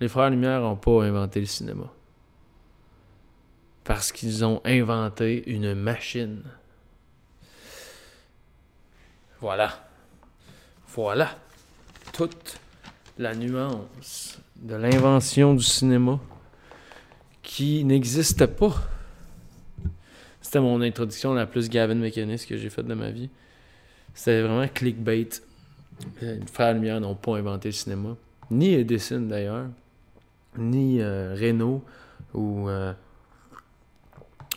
Les frères Lumière n'ont pas inventé le cinéma. Parce qu'ils ont inventé une machine. Voilà. Voilà. Toute la nuance de l'invention du cinéma qui n'existe pas. C'était mon introduction la plus Gavin mécaniste que j'ai faite de ma vie. C'était vraiment clickbait. Les frères Lumière n'ont pas inventé le cinéma. Ni Edison d'ailleurs. Ni euh, Renault ou, euh,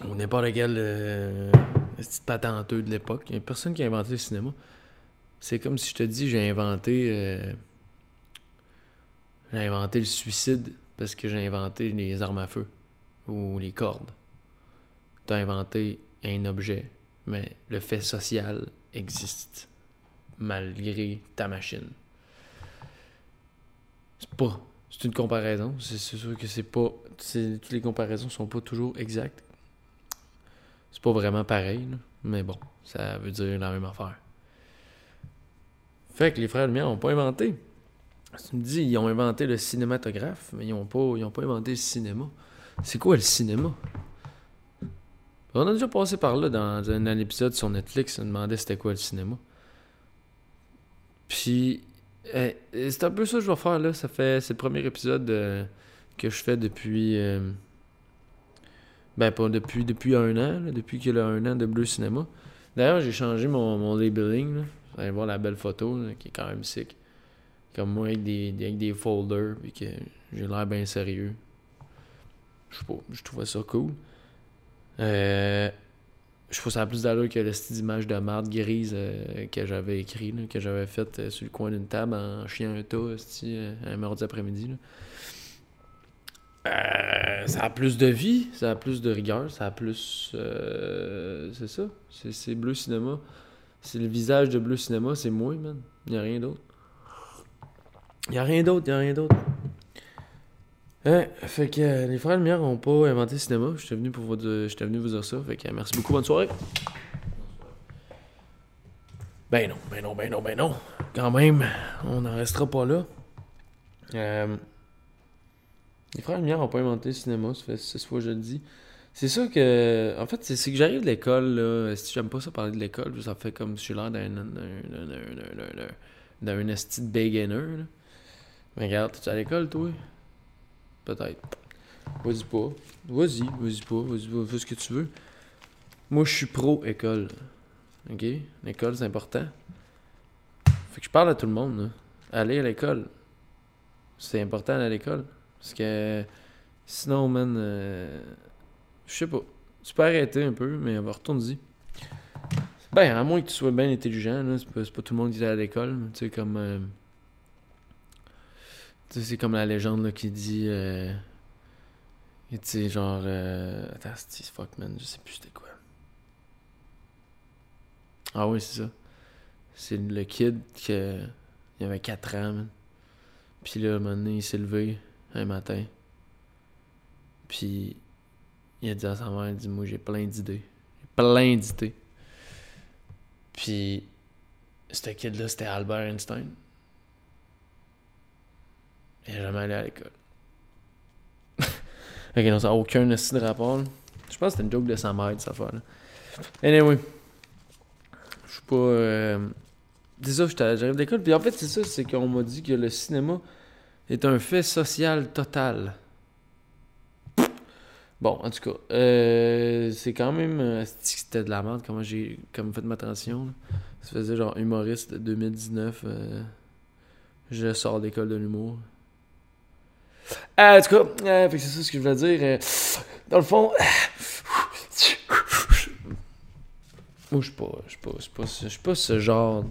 ou n'importe quel euh, petit patenteux de l'époque. Il n'y a personne qui a inventé le cinéma. C'est comme si je te dis j'ai inventé. euh, j'ai inventé le suicide parce que j'ai inventé les armes à feu ou les cordes. Tu as inventé un objet, mais le fait social existe malgré ta machine. C'est pas. C'est une comparaison. C'est sûr que c'est pas. Toutes les comparaisons sont pas toujours exactes. C'est pas vraiment pareil, mais bon, ça veut dire la même affaire. Fait que les frères Lumière n'ont pas inventé. Tu me dis, ils ont inventé le cinématographe, mais ils n'ont pas, ils ont pas inventé le cinéma. C'est quoi le cinéma? On a déjà passé par là dans un, épisode sur Netflix, on demandait c'était quoi le cinéma. Puis, c'est un peu ça que je vais faire là. Ça fait, c'est le premier épisode euh, que je fais depuis. euh, ben, pas depuis, depuis un an, depuis qu'il a un an de Bleu Cinéma. D'ailleurs, j'ai changé mon, mon labeling. Là. Vous allez voir la belle photo qui est quand même sick. Comme moi avec des, avec des folders, que j'ai l'air bien sérieux. Je sais pas, je trouvais ça cool. Euh, je trouve ça a plus d'allure que le style d'image de marde grise euh, que j'avais écrit, que j'avais fait euh, sur le coin d'une table en chiant un tas euh, un mardi après-midi. ça a plus de vie, ça a plus de rigueur, ça a plus. c'est ça. C'est, Bleu Cinéma. C'est le visage de Bleu Cinéma, c'est moi, man. Il n'y a rien d'autre. Il a rien d'autre, il a rien d'autre. Ouais, fait que euh, les frères Lumière n'ont pas inventé le cinéma. J'étais venu pour vous venu vous dire ça. Fait que merci beaucoup, bonne soirée. Ben non, ben non, ben non, ben non. Quand même, on n'en restera pas là. Euh, les frères Lumière n'ont pas inventé le cinéma, ça fait six fois que je le dis. C'est ça que. En fait, c'est que j'arrive de l'école, là. Si j'aime pas ça parler de l'école, ça fait comme si j'ai l'air d'un. d'un- d'un- d'un- d'un- d'un-. Mais regarde, tu à l'école, toi? Peut-être. Vas-y pas. Vas-y, vas-y pas. Vas-y, va- fais ce que tu veux. Moi, je suis pro-école. OK? L'école, c'est important. Fait que je parle à tout le monde, là. Aller à l'école. C'est important d'aller à l'école. Parce que sinon, man, euh, je sais pas. Tu peux arrêter un peu, mais retourne-y. Ben, à moins que tu sois bien intelligent, là, c'est pas, pas tout le monde qui est à l'école. Tu sais, comme. euh, tu sais, c'est comme la légende là, qui dit. euh, Tu sais, genre. euh, Attends, fuck, man, je sais plus c'était quoi. Ah oui, c'est ça. C'est le kid qui il avait 4 ans. Puis là, un moment donné, il s'est levé un matin. Puis il a dit à sa mère, il dit, moi j'ai plein d'idées. J'ai plein d'idées. Puis ce kid-là, c'était Albert Einstein. Il n'est jamais allé à l'école. ok, non, ça n'a aucun esti de rapport. Je pense que c'était une joke de sa mère, cette affaire-là. Anyway. Je suis pas. euh, C'est ça, j'arrive d'école. Puis en fait, c'est ça, c'est qu'on m'a dit que le cinéma est un fait social total. Bon, en tout cas, euh, c'est quand même. euh, C'était de la merde, comment j'ai comme fait ma transition. Ça faisait genre humoriste de 2019. euh, je sors d'école de l'humour. Euh, en tout cas, euh, c'est ça ce que je voulais dire. euh, dans le fond. Moi, je suis pas, je suis pas, je pas, pas ce genre.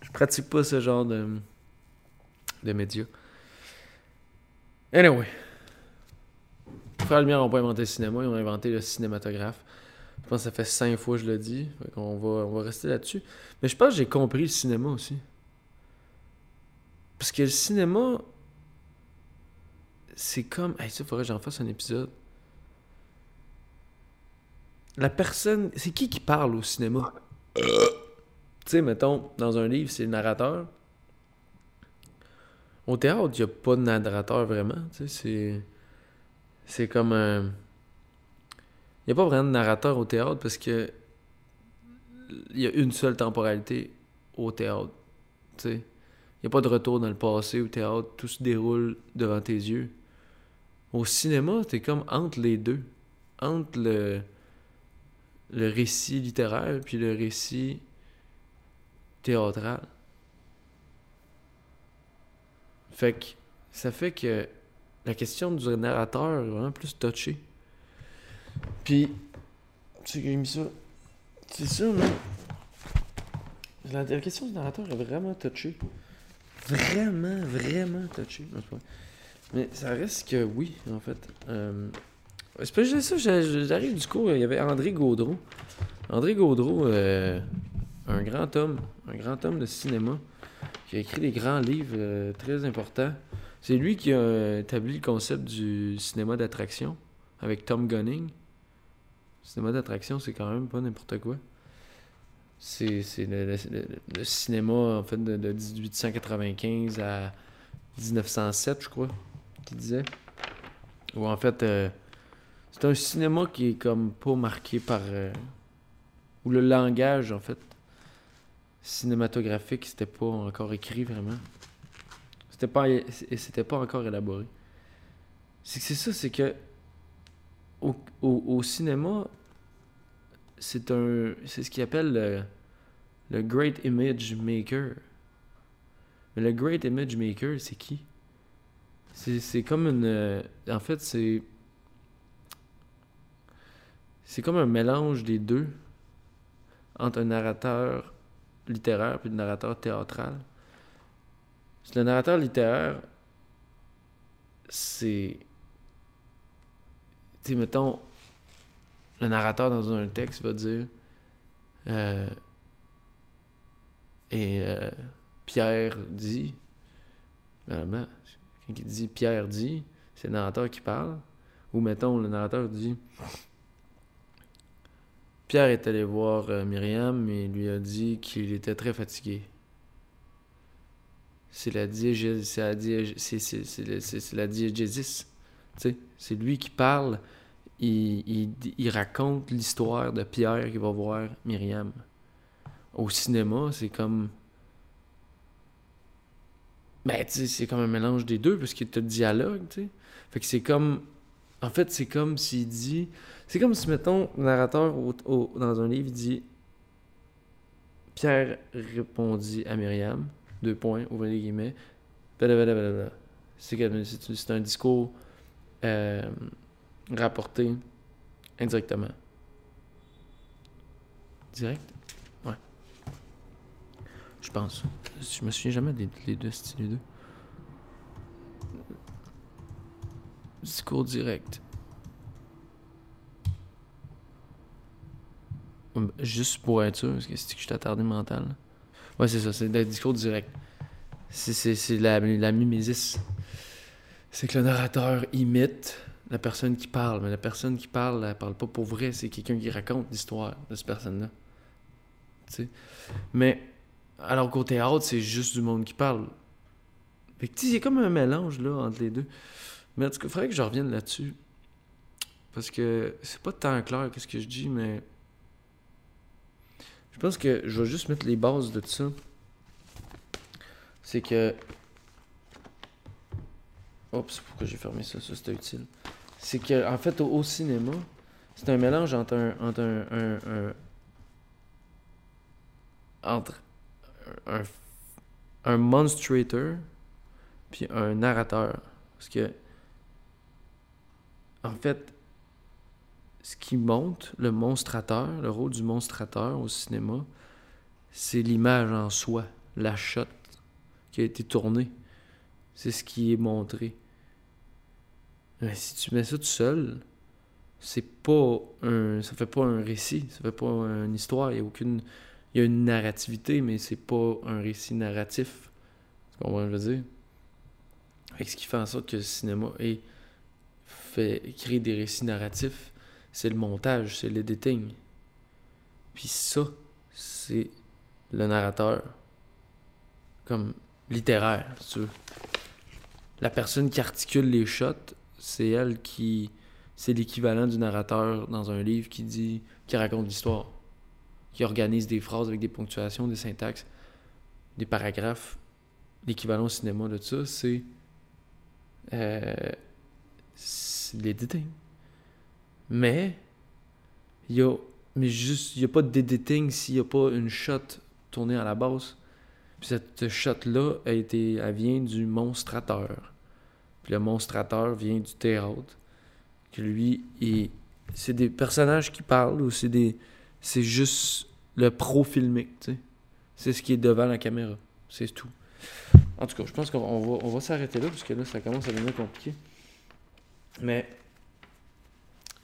Je pratique pas ce genre de, de médias. Anyway. Frères Lumière n'ont pas inventé le cinéma, ils ont inventé le cinématographe. Je pense que ça fait cinq fois que je le dis. Qu'on va, on va rester là-dessus. Mais je pense que j'ai compris le cinéma aussi. Parce que le cinéma, c'est comme. Hey, ça, faudrait que j'en fasse un épisode. La personne. C'est qui qui parle au cinéma? tu sais, mettons, dans un livre, c'est le narrateur. au théâtre, il n'y a pas de narrateur vraiment. Tu sais, c'est. C'est comme un. Il n'y a pas vraiment de narrateur au théâtre parce que. Il y a une seule temporalité au théâtre. Tu sais. Il n'y a pas de retour dans le passé au théâtre. Tout se déroule devant tes yeux. Au cinéma, t'es comme entre les deux. Entre le, récit littéraire puis le récit théâtral. Fait que ça fait que la question du narrateur est vraiment plus touchée. Puis, tu sais j'ai mis ça. C'est ça, non? La question du narrateur est vraiment touchée. Vraiment, vraiment touchée. Mais ça reste que oui, en fait. Euh, c'est pas juste ça, j'a- j'arrive du coup, il y avait André Gaudreau. André Gaudreau, euh, un grand homme, un grand homme de cinéma, qui a écrit des grands livres euh, très importants. C'est lui qui a établi le concept du cinéma d'attraction avec Tom Gunning. Le cinéma d'attraction, c'est quand même pas n'importe quoi. C'est le- le cinéma, en fait, de, de 1895 à 1907, je crois, qu'il disait. Ou en fait, euh, c'est un cinéma qui est comme pas marqué par... euh, où le langage, en fait, cinématographique, c'était pas encore écrit vraiment. C'était pas, c'était pas encore élaboré. C'est que c'est ça, c'est que au, cinéma, c'est un, c'est ce qu'ils appelle le, le Great Image Maker. Mais le Great Image Maker, c'est qui? C'est comme une, euh, en fait, c'est c'est comme un mélange des deux entre un narrateur littéraire puis un narrateur théâtral. Le narrateur littéraire, c'est. Tu mettons, le narrateur dans un texte va dire. euh, et euh, Pierre dit. Il dit Pierre dit, c'est le narrateur qui parle. Ou mettons, le narrateur dit. Pierre est allé voir euh, Myriam et lui a dit qu'il était très fatigué. C'est la diégèse, c'est la diégésis. C'est lui qui parle, il, il, il raconte l'histoire de Pierre qui va voir Myriam. Au cinéma, c'est comme. Ben, c'est comme un mélange des deux parce que t'as le dialogue, tu sais. Fait que c'est comme. En fait, c'est comme s'il dit. C'est comme si, mettons, le narrateur dans un livre il dit Pierre répondit à Myriam, deux points, ouvrez les guillemets. C'est un discours euh, rapporté indirectement. Direct? Je pense. Je me souviens jamais des les deux, c'était les deux? Discours direct. Juste pour être sûr, parce que c'est que je suis attardé mental. Ouais, c'est ça, c'est le discours direct. C'est, la, la mimésis. C'est que le narrateur imite la personne qui parle, mais la personne qui parle, elle parle pas pour vrai, c'est quelqu'un qui raconte l'histoire de cette personne-là. Mais, alors qu'au théâtre, c'est juste du monde qui parle. Fait que, il comme un mélange, là, entre les deux. Mais en tout cas, il faudrait que je revienne là-dessus. Parce que c'est pas tant clair qu'est-ce que je dis, mais. Je pense que je vais juste mettre les bases de tout ça. C'est que. Oups, pourquoi j'ai fermé ça? Ça, c'était utile. C'est que, en fait, au, cinéma, c'est un mélange entre un. entre un- entre un, un monstrator puis un narrateur. Parce que. En fait, ce qui monte, le monstrateur, le rôle du monstrateur au cinéma, c'est l'image en soi, la shot qui a été tournée. C'est ce qui est montré. Mais si tu mets ça tout seul, c'est pas un. ça fait pas un récit, ça fait pas une histoire, il y a aucune. Il y a une narrativité, mais c'est pas un récit narratif. Tu comprends ce que je veux dire? Ce qui fait en sorte que le cinéma est fait créer des récits narratifs, c'est le montage, c'est l'editing. Puis ça, c'est le narrateur. Comme littéraire, si la personne qui articule les shots, c'est elle qui. C'est l'équivalent du narrateur dans un livre qui dit. qui raconte l'histoire. Qui organise des phrases avec des ponctuations, des syntaxes, des paragraphes. L'équivalent au cinéma de ça, c'est. Euh, c'est l'editing. Mais. Il y a. Mais juste. Il n'y a pas d'editing s'il n'y a pas une shot tournée à la base. Puis cette shot-là, a été, elle vient du monstrateur. Puis le monstrateur vient du théâtre. Que lui, c'est des personnages qui parlent ou c'est des. C'est juste le pro filmique, tu sais. C'est ce qui est devant la caméra. C'est tout. En tout cas, je pense qu'on va, on va s'arrêter là, parce que là, ça commence à devenir compliqué. Mais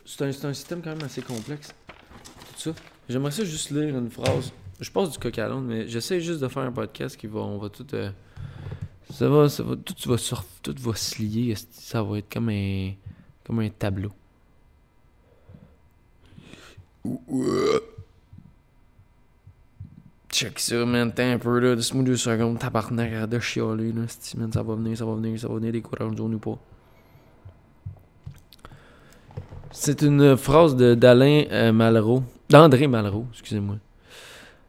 c'est un, système quand même assez complexe. Tout ça. J'aimerais ça juste lire une phrase je passe du coq à l'onde, mais j'essaie juste de faire un podcast qui va. On va tout. Euh, ça va. Ça va. Tout va tout va se lier. Ça va être comme un. Comme un tableau. Check ça, man. T'es un peu là. Laisse-moi deux secondes. Tabarnak, de chialer, là. Man, ça va venir, ça va venir, ça va venir. Courants de ou pas. C'est une phrase d'Alain euh, Malraux. D'André Malraux, excusez-moi.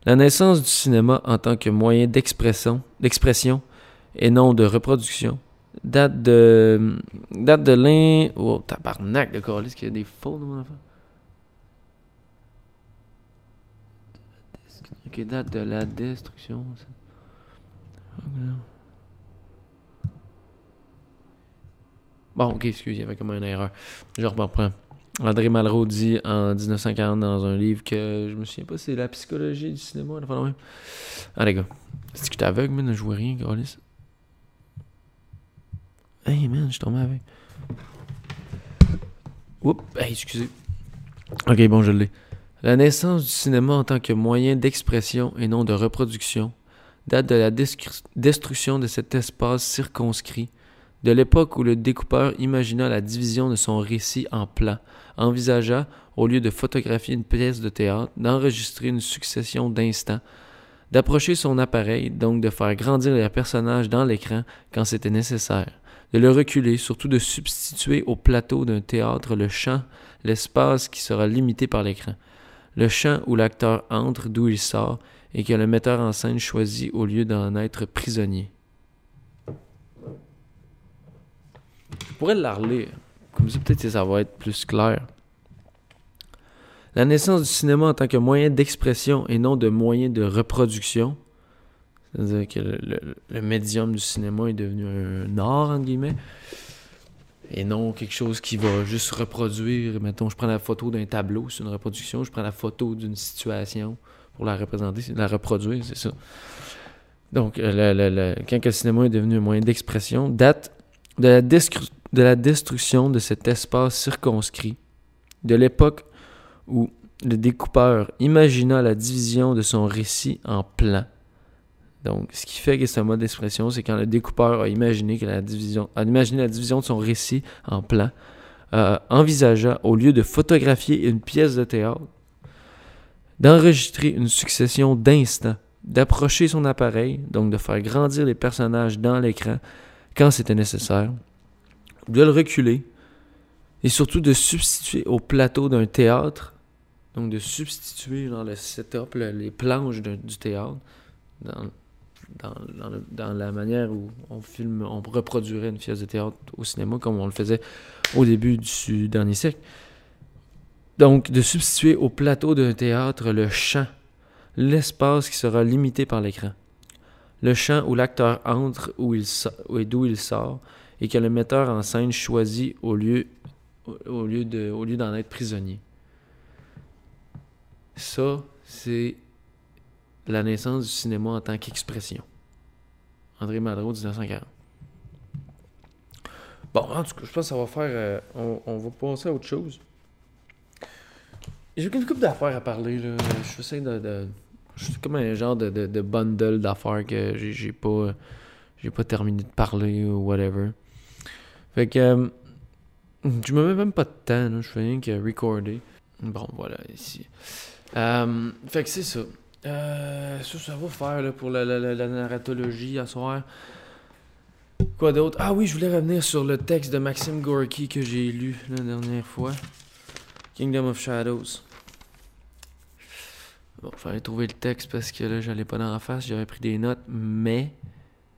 La naissance du cinéma en tant que moyen d'expression, d'expression et non de reproduction date de date de l'in oh tabarnak de Corliss qu'il y a des faux dans mon enfant. Ok, date de la destruction. Bon, ok, excusez, il y avait comme une erreur. Je reprends. André Malraux dit en 1940 dans un livre que je me souviens pas, c'est la psychologie du cinéma. Ah, les gars, c'est que aveugle, mais je vois rien, Gaulis. Hey, man, je suis tombé avec. Oups, hey, excusez. Ok, bon, je l'ai. La naissance du cinéma en tant que moyen d'expression et non de reproduction date de la destruction de cet espace circonscrit, de l'époque où le découpeur imagina la division de son récit en plans envisagea, au lieu de photographier une pièce de théâtre, d'enregistrer une succession d'instants, d'approcher son appareil, donc de faire grandir les personnages dans l'écran quand c'était nécessaire, de le reculer, surtout de substituer au plateau d'un théâtre le champ, l'espace qui sera limité par l'écran, le champ où l'acteur entre d'où il sort et que le metteur en scène choisit au lieu d'en être prisonnier. Je pourrais le relire. Comme ça, peut-être que ça va être plus clair. La naissance du cinéma en tant que moyen d'expression et non de moyen de reproduction. C'est-à-dire que le, médium du cinéma est devenu un art, entre guillemets. Et non quelque chose qui va juste reproduire. Mettons, je prends la photo d'un tableau, c'est une reproduction. Je prends la photo d'une situation pour la représenter, la reproduire, c'est ça. Donc, le, quand le cinéma est devenu un moyen d'expression, date de la, de la destruction de cet espace circonscrit, de l'époque où le découpeur imagina la division de son récit en plans. Donc, ce qui fait que c'est un mode d'expression, c'est quand le découpeur a imaginé, que la division, a imaginé la division de son récit en plans, euh, envisagea, au lieu de photographier une pièce de théâtre, d'enregistrer une succession d'instants, d'approcher son appareil, donc de faire grandir les personnages dans l'écran quand c'était nécessaire, de le reculer et surtout de substituer au plateau d'un théâtre, donc de substituer dans le setup les planches du théâtre dans, la manière où on filme, on reproduirait une pièce de théâtre au cinéma comme on le faisait au début du dernier siècle. Donc de substituer au plateau d'un théâtre le champ, l'espace qui sera limité par l'écran. Le champ où l'acteur entre où il et d'où il sort, et que le metteur en scène choisit au lieu, au lieu d'en être prisonnier. Ça, c'est la naissance du cinéma en tant qu'expression. André Malraux, 1940. Bon, en tout cas, je pense que ça va faire. Euh, on, va passer à autre chose. J'ai une couple d'affaires à parler. Là. Je sais de. Je suis comme un genre de, bundle d'affaires que j'ai pas. J'ai pas terminé de parler ou whatever. Fait que. Euh, je me mets même pas de temps, je fais rien que recorder. Bon, voilà, ici. Euh, fait que c'est ça. Euh, ça, ça va faire pour la, narratologie à soir. Quoi d'autre? Ah oui, je voulais revenir sur le texte de Maxime Gorky que j'ai lu la dernière fois. Kingdom of Shadows. Bon, fallait trouver le texte parce que là, j'allais pas dans la face, j'aurais pris des notes, mais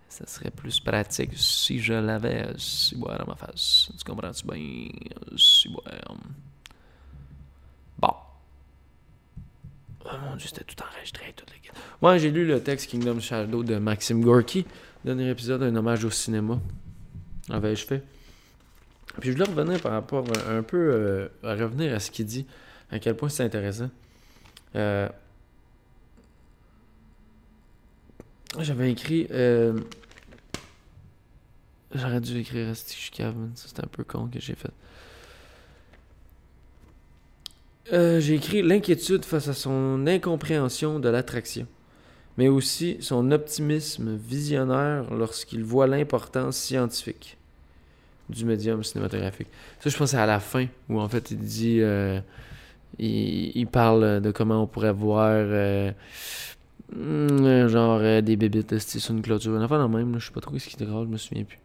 ça serait plus pratique si je l'avais si dans ma face. Tu comprends-tu bien? Si Bon. Oh mon dieu, c'était tout enregistré, tout les. Moi, j'ai lu le texte Kingdom Shadow de Maxime Gorky. Dernier épisode, un hommage au cinéma. Avais-je fait? Puis je voulais revenir par rapport un peu euh, à revenir à ce qu'il dit, à quel point c'est intéressant. Euh, j'avais écrit. Euh, j'aurais dû écrire Stitch Kevin, c'était un peu con que j'ai fait. J'ai écrit l'inquiétude face à son incompréhension de l'attraction mais aussi son optimisme visionnaire lorsqu'il voit l'importance scientifique du médium cinématographique. Ça, je pense, à la fin, où en fait, il dit... Euh, il, parle de comment on pourrait voir... Euh, hmm, genre euh, des bébites sur une clôture? Enfin, non, même, je sais pas trop ce qui est grave, je me souviens plus.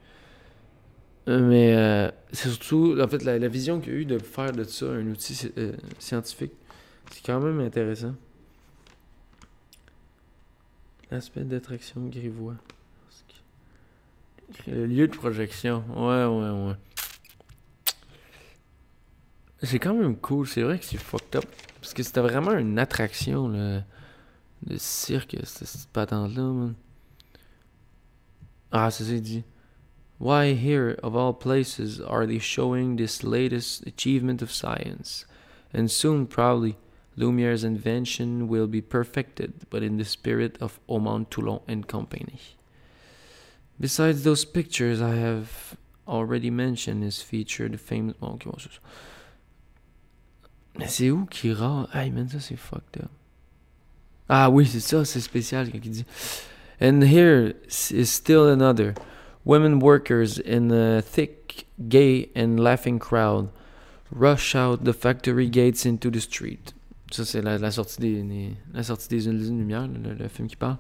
Mais c'est surtout, en fait, la, vision qu'il a eu de faire de ça un outil scientifique. C'est quand même intéressant. Aspect d'attraction grivois. Le lieu de projection. Ouais, ouais, ouais. C'est quand même cool. C'est vrai que c'est fucked up. Parce que c'était vraiment une attraction, le, le cirque, cette patente-là, man. Ah, c'est ça, il dit. Why here, of all places, are they showing this latest achievement of science? And soon, probably, Lumiere's invention will be perfected, but in the spirit of Aumont Toulon and Company. Besides those pictures I have already mentioned is featured the famous... Bon, ok, bon, c'est ça. Mais c'est où qui rend... Hey man, ça c'est fucked up. Ah oui, c'est ça, c'est spécial quand il dit... And here is still another. Women workers in a thick, gay and laughing crowd rush out the factory gates into the street. Ça, c'est la, la, sortie des, la sortie des usines lumière, le, le, film qui parle.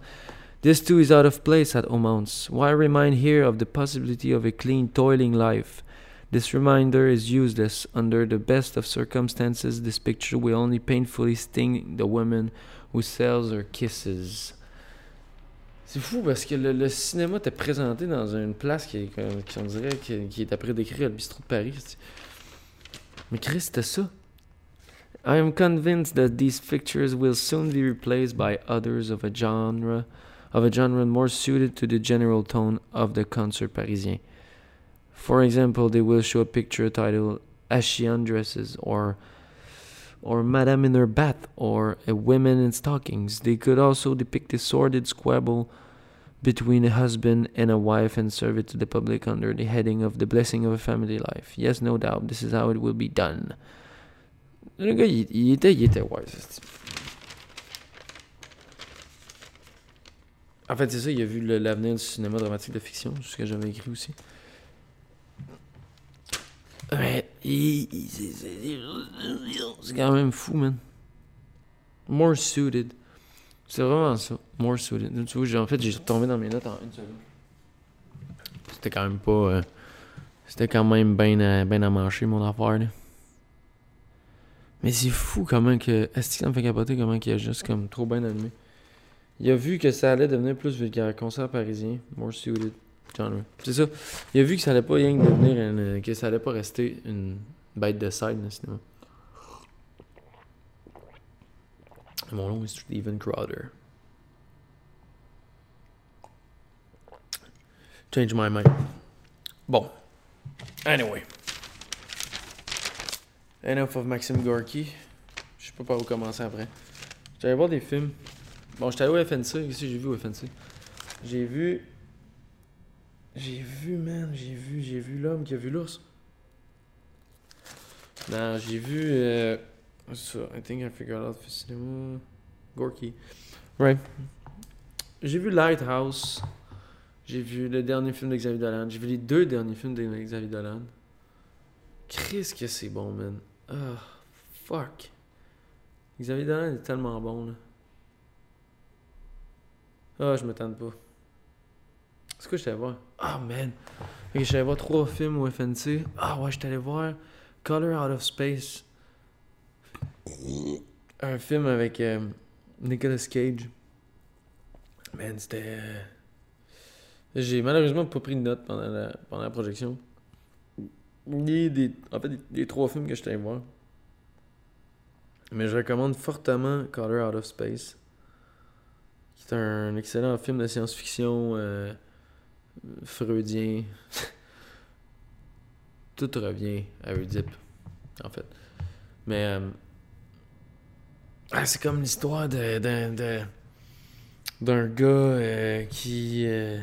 This too is out of place at Omounts. Why remind here of the possibility of a clean, toiling life? This reminder is useless. Under the best of circumstances, this picture will only painfully sting the woman who sells her kisses. C'est fou parce que le, le, cinéma était présenté dans une place qui, qui on dirait qui, qui est après décrire le bistrot de Paris. Mais Chris, c'était ça. I am convinced that these pictures will soon be replaced by others of a genre of a genre more suited to the general tone of the concert parisien. For example, they will show a picture titled As She Undresses or or Madame in her bath or a woman in stockings. They could also depict a sordid squabble between a husband and a wife and serve it to the public under the heading of the blessing of a family life. Yes, no doubt, this is how it will be done. Le gars, il, était, il était wise. En fait, c'est ça, il a vu l'avenir du cinéma dramatique de fiction, ce que j'avais écrit aussi. Mais, c'est quand même fou, man. More suited. C'est vraiment ça. More suited. Tu vois, en fait, j'ai retombé dans mes notes en une seconde. C'était quand même pas. Euh, c'était quand même bien à, ben à mon affaire, là. Mais c'est fou comment que. Est-ce que ça me fait capoter comment qu'il a juste comme trop bien allumé. Il a vu que ça allait devenir plus vulgaire. Concert parisien, more suited genre. C'est ça. Il a vu que ça allait pas rien devenir une, que ça allait pas rester une bête de side dans le cinéma. Mon est Steven Crowder. Change my mind. Bon. Anyway. Enough of Maxime Gorky. Je sais pas par où commencer après. J'allais voir des films. Bon, j'étais allé au FNC. Qu'est-ce que j'ai vu au FNC? J'ai vu. J'ai vu, man. J'ai vu, j'ai vu l'homme qui a vu l'ours. Non, j'ai vu. Euh... Ça, I think I figured out the cinéma. Gorky. Right. J'ai vu Lighthouse. J'ai vu le dernier film de Xavier Dolan. J'ai vu les deux derniers films de Xavier Dolan. Chris, que c'est bon, man. Ah, fuck. Xavier Dolan est tellement bon, là. Ah, je me tente pas. C'est quoi, j'étais allé voir? Ah, man! Ok, j'étais voir trois films au FNC. Ah, ouais, j'étais allé voir Color Out of Space. Un film avec euh, Nicolas Cage. Man, c'était. euh, J'ai malheureusement pas pris de notes pendant la, pendant la projection. Ni des, en fait, des trois films que j'étais allé voir. Mais je recommande fortement Color Out of Space. Qui est un excellent film de science-fiction euh, freudien. Tout revient à Oedipe, en fait. Mais ah, c'est comme l'histoire d'un, de- gars euh, qui, euh,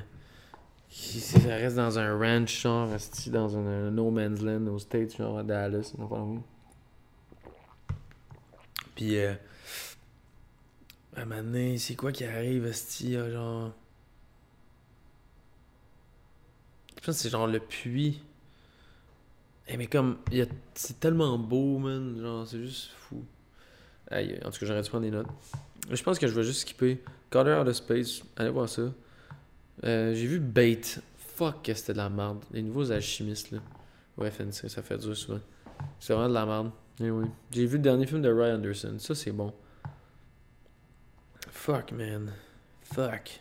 qui reste dans un ranch, genre, dans un, no man's land aux States, genre à Dallas, de même. Puis, euh, à un moment c'est quoi qui arrive, esti, genre... Je pense que c'est genre le puits. Eh, mais comme, c'est tellement beau, man, genre, c'est juste fou. Aïe, en tout cas, j'aurais dû prendre des notes. Je pense que je vais juste skipper Color Out of Space. Allez voir ça. Euh, j'ai vu Bait. Fuck, que c'était de la merde. Les nouveaux alchimistes, là. Ouais, FNC, ça fait dur souvent. C'est vraiment de la merde. Eh. J'ai vu le dernier film de Ryan Anderson. Ça, c'est bon. Fuck, man. Fuck.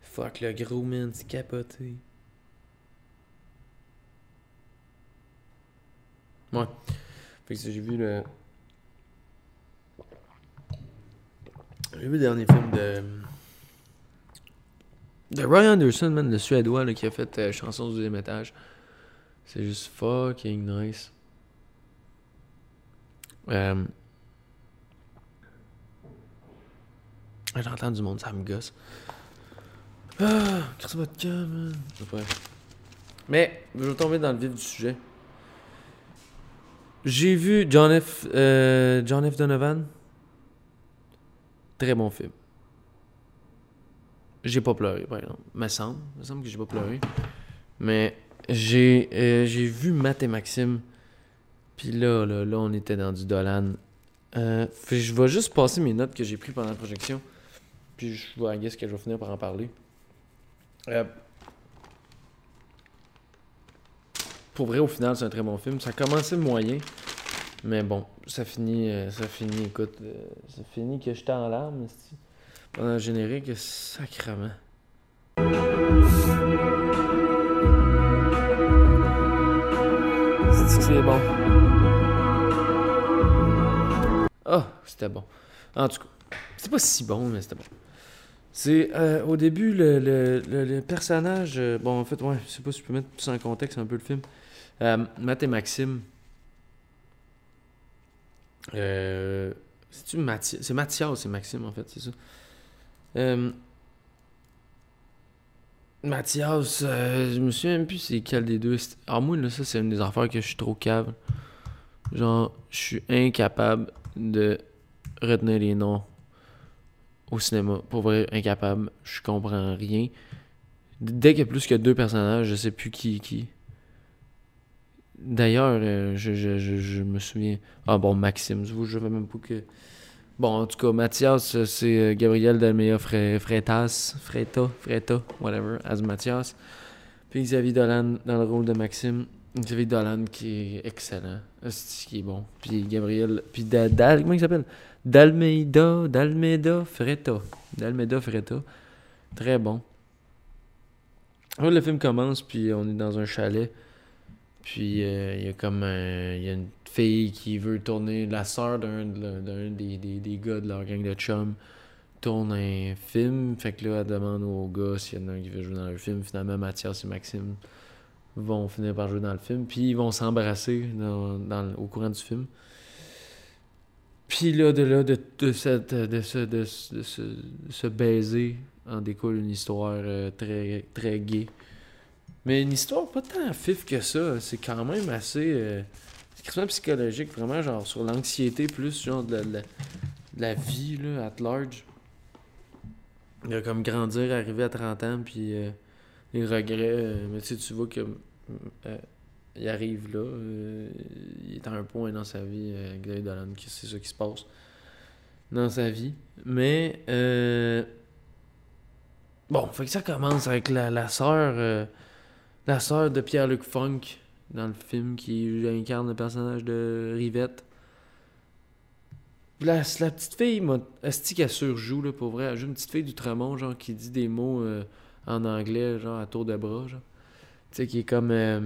Fuck, le gros man, c'est capoté. Ouais. Fait que j'ai vu le. J'ai vu le dernier film de. De Ryan Anderson, man, le Suédois qui a fait euh, Chansons du deuxième étage. C'est juste fucking nice. Euh... J'entends du monde, ça me gosse. Ah, crisse votre camp, man. Mais, je vais tomber dans le vif du sujet. J'ai vu John F. euh, John F. Donovan. Très bon film. J'ai pas pleuré, par exemple. Me semble. Me semble que j'ai pas pleuré. Mais j'ai euh, j'ai vu Matt et Maxime. Puis là, là, là, on était dans du Dolan. Euh, je vais juste passer mes notes que j'ai prises pendant la projection. Puis je vais, guess, que je vais finir par en parler. Euh, pour vrai, au final, c'est un très bon film. Ça a commencé moyen. Mais bon, ça finit, euh, ça finit, écoute, euh, ça finit que j'étais en larmes, pendant le générique, sacrement. C'est bon. Ah, c'était bon. En tout cas, c'est pas si bon, mais c'était bon. C'est euh, au début le, le, personnage. bon, en fait, ouais, je sais pas si je peux mettre plus en contexte un peu le film. Euh, Matt et Maxime. Euh, C'est-tu Mathias C'est Mathias, c'est Maxime en fait, c'est ça? Euh, Mathias, euh, je me souviens même plus c'est quel des deux. C'est- Ah, moi, là, ça, c'est une des affaires que je suis trop cave. Genre, je suis incapable de retenir les noms au cinéma. Pour vrai, incapable. Je comprends rien. Dès qu'il y a plus que deux personnages, je sais plus qui est qui. D'ailleurs, euh, je, je, me souviens. Ah bon, Maxime, je je savais même pas que. Bon, en tout cas, Mathias, euh, c'est euh, Gabriel Dalmea Fre- Freitas, Freta, Freta, whatever, as Mathias. Puis Xavier Dolan dans le rôle de Maxime. Xavier Dolan qui est excellent. C'est qui est bon. Puis Gabriel. Puis Da- Dal, comment il s'appelle? Dalmeida, Dalmeida Freta. Dalmeida Freta. Très bon. Là, le film commence, puis on est dans un chalet. Puis euh, il y a comme un- il y a une fille qui veut tourner, la sœur d'un d'un des, des, des gars de leur gang de chum tourne un film. Fait que là, elle demande aux gars s'il y en a un qui veut jouer dans le film. Finalement, Mathias et Maxime vont finir par jouer dans le film. Puis ils vont s'embrasser dans, dans au courant du film. Puis là, de là, de, de, cette, de, ce, de, ce- de ce, de ce baiser en découle une histoire euh, très, très gay. Mais une histoire pas tant fif que ça. C'est quand même assez. Euh, c'est psychologique, vraiment, genre sur l'anxiété plus, genre de la, vie, là, at large. De comme grandir, arriver à 30 ans, puis euh, les regrets. euh, mais tu sais, tu vois que. euh, il arrive là, il est à un point dans sa vie, Xavier Dolan, c'est ça qui se passe dans sa vie. Mais, Bon, fait que ça commence avec la sœur. La sœur de Pierre-Luc Funk dans le film qui incarne le personnage de Rivette. La, la petite fille, esti qu'elle surjoue, là, pour vrai? Joue une petite fille d'Outremont, genre, qui dit des mots euh, en anglais, genre, à tour de bras, genre. Tu sais, qui est comme... euh,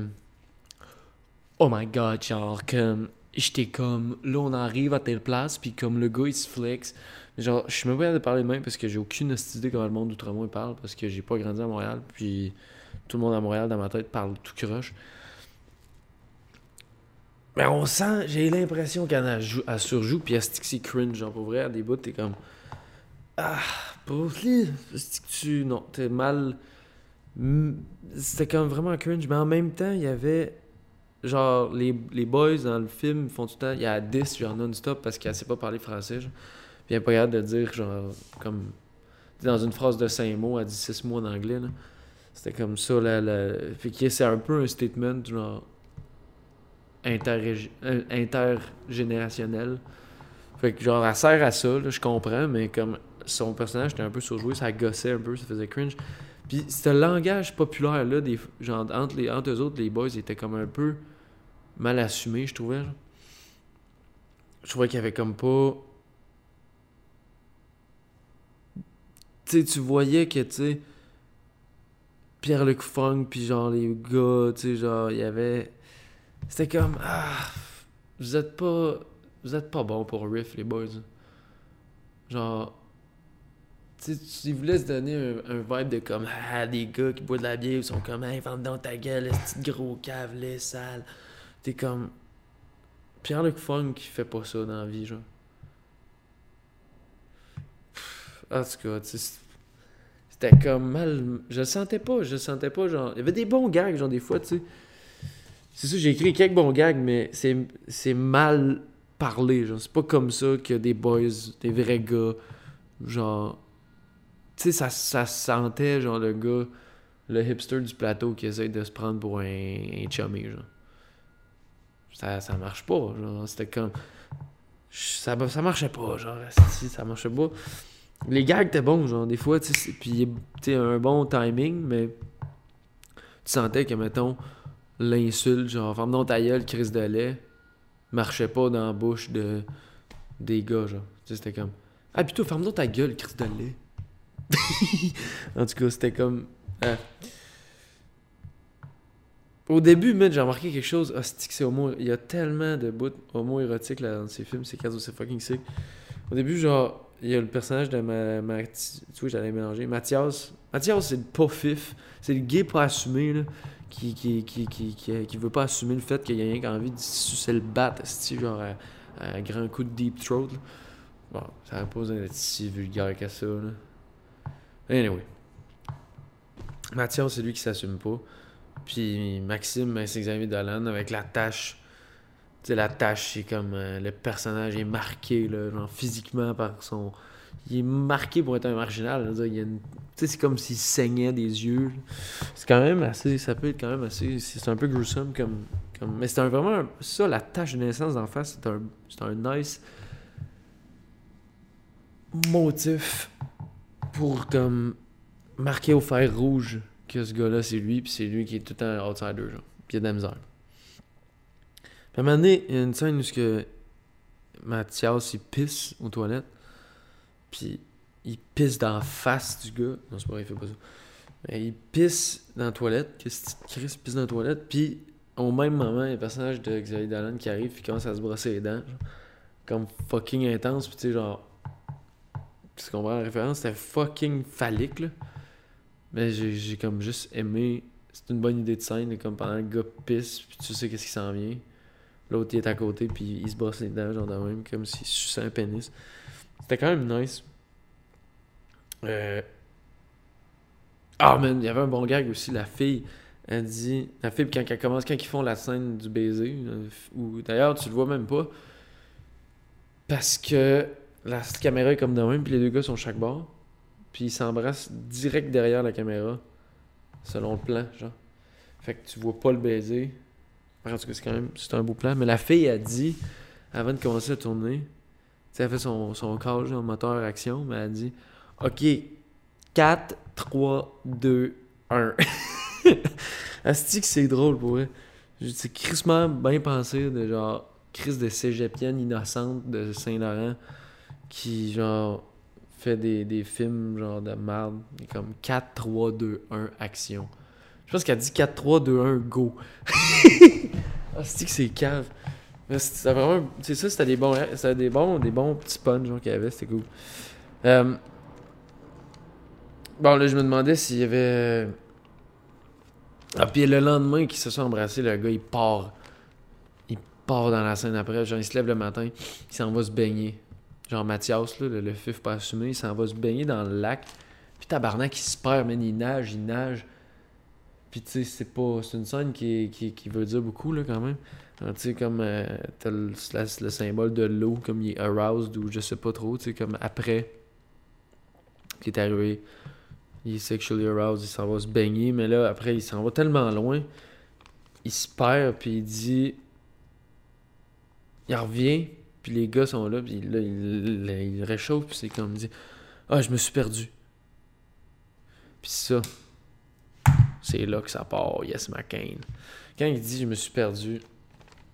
oh my God, genre, comme... J'étais comme... Là, on arrive à telle place, puis comme le gars, il se flex. Genre, je suis même pas de parler de même parce que j'ai aucune idée comment le monde d'Outremont parle, parce que j'ai pas grandi à Montréal, puis tout le monde à Montréal, dans ma tête, parle tout croche. Mais on sent, j'ai l'impression qu'elle surjoue, puis elle c'est cringe, genre pour vrai, à des bouts, t'es comme. Ah, pour tu. Non, t'es mal. Mm, C'était comme vraiment cringe, mais en même temps, il y avait. Genre, les, les boys dans le film font tout le temps. Il y a 10, genre non-stop, parce qu'elle sait pas parler français, genre. Puis elle est pas capable de dire, genre, comme. Dans une phrase de 5 mots, elle dit 6 mots en anglais, là. C'était comme ça, là. là. Fait que c'est un peu un statement, genre euh, intergénérationnel. Fait que genre, elle sert à ça, là, je comprends, mais comme son personnage était un peu surjoué, ça gossait un peu, ça faisait cringe. Puis ce langage populaire-là, des, genre, entre, les, entre eux autres, les boys, étaient comme un peu mal assumé, je trouvais. Je trouvais qu'il y avait comme pas... Tu sais, tu voyais que, tu sais, Pierre-Luc Funk, puis genre les gars, tu sais, genre, il y avait... C'était comme ah vous êtes pas vous êtes pas bon pour riff les boys. Genre tu ils voulaient se donner un, un vibe de comme ah des gars qui boivent de la bière ils sont comme hey vente dans ta gueule ce petit gros cave les sale. T'es comme Pierre-Luc Funk qui fait pas ça dans la vie genre. En tout cas, tu sais, c'était comme mal. Je le sentais pas, je le sentais pas. Genre, il y avait des bons gags, genre des fois, tu sais. C'est ça, j'ai écrit quelques bons gags, mais c'est, mal parlé. Genre, c'est pas comme ça que des boys, des vrais gars, genre. Tu sais, ça, ça sentait, genre, le gars, le hipster du plateau qui essaye de se prendre pour un, chummy, genre. Ça, ça marche pas, genre. C'était comme. Ça, ça marchait pas, genre. Ça marchait pas. Les gags étaient bons, genre, des fois, tu sais. Puis, un bon timing, mais. Tu sentais que, mettons l'insulte, genre, ferme donc ta gueule, crise de lait, marchait pas dans la bouche de, des gars, genre. Tu sais, c'était comme, ah, toi, ferme donc ta gueule, crise de lait. en tout cas, c'était comme, ah. Au début, man, j'ai remarqué quelque chose, ah, c'est homo, il y a tellement de bouts homo-érotiques dans ces films, c'est quasi c'est fucking sick. Au début, genre, il y a le personnage de ma, tu vois, j'allais mélanger, Mathias. Mathias, c'est le pas fif, c'est le gay pas assumé, là qui, qui, veut pas assumer le fait qu'il y a rien qui a envie de sucer le bat, genre à, un grand coup de deep throat. là. Bon, ça n'a pas besoin d'être si vulgaire que ça. Là. Anyway. Mathias, c'est lui qui s'assume pas. Puis Maxime, c'est Xavier Dolan avec la tâche. Sais, la tâche, c'est comme euh, le personnage est marqué, là, physiquement par son. Il est marqué pour être un marginal. il y a c'est comme s'il saignait des yeux. C'est quand même assez. Ça peut être quand même assez. C'est un peu gruesome comme. comme mais c'est un, vraiment. ça, la tache de naissance d'en face, c'est un, c'est un nice motif pour comme marquer au fer rouge que ce gars-là, c'est lui, puis c'est lui qui est tout le temps outsider, genre. Puis il y a de la misère. Puis à un moment donné, il y a une scène où que Mathias, il pisse aux toilettes, puis il pisse dans la face du gars. Non, c'est pas vrai, il fait pas ça. Mais il pisse dans la toilette, que ce petit Chris pisse dans la toilette, puis au même moment, il y a un personnage de Xavier Dolan qui arrive, puis commence à se brosser les dents, comme fucking intense, puis tu sais, genre. Tu comprends la référence? C'était fucking phallique, là. Mais j'ai comme juste aimé. C'est une bonne idée de scène, comme pendant que le gars pisse, puis tu sais qu'est-ce qui s'en vient. L'autre, il est à côté, puis il se brosse les dents, genre de même, comme s'il suçait un pénis. C'était quand même nice. Euh... Ah, man, il y avait un bon gag aussi. La fille, elle dit. La fille, quand elle commence, quand ils font la scène du baiser, euh, ou d'ailleurs, tu le vois même pas. Parce que la caméra est comme de même, puis les deux gars sont chaque bord. Puis ils s'embrassent direct derrière la caméra, selon le plan, genre. Fait que tu vois pas le baiser. En tout cas, c'est quand même un beau plan. Mais la fille a dit, avant de commencer à tourner, elle fait son, son call, genre moteur action, mais elle a dit Ok, 4, 3, 2, 1. Asti que c'est drôle pour vrai. C'est crissement bien pensé de genre Chris de cégepienne innocente de Saint-Laurent qui genre fait des, films genre de merde. Comme 4, 3, 2, 1, action. Je pense qu'elle dit 4, 3, 2, 1, go. Asti que c'est cave? C'est vraiment. C'est ça, c'était des bons. C'était des bons, des bons petits punch qu'il y avait, c'était cool. Euh, bon, là, je me demandais s'il y avait. Ah, puis le lendemain qu'ils se sont embrassés, le gars, il part. Il part dans la scène après. Genre, il se lève le matin, il s'en va se baigner. Genre, Mathias, là, le, le fif pas assumé, il s'en va se baigner dans le lac. Puis Tabarnak, il se perd, man, il nage, il nage. Puis, tu sais, c'est pas. C'est une scène qui, qui, qui, veut dire beaucoup, là, quand même. Tu sais, comme. Euh, t'as le, le, symbole de l'eau, comme il est aroused ou je sais pas trop, tu sais, comme après. Qui est arrivé il est sexually aroused, il s'en va se baigner, mais là, après, il s'en va tellement loin, il se perd, puis il dit. Il revient, puis les gars sont là, puis là, il, il, réchauffe, puis c'est comme il dit Ah, je me suis perdu. Puis ça, c'est là que ça part, Yes McCain. Quand il dit Je me suis perdu,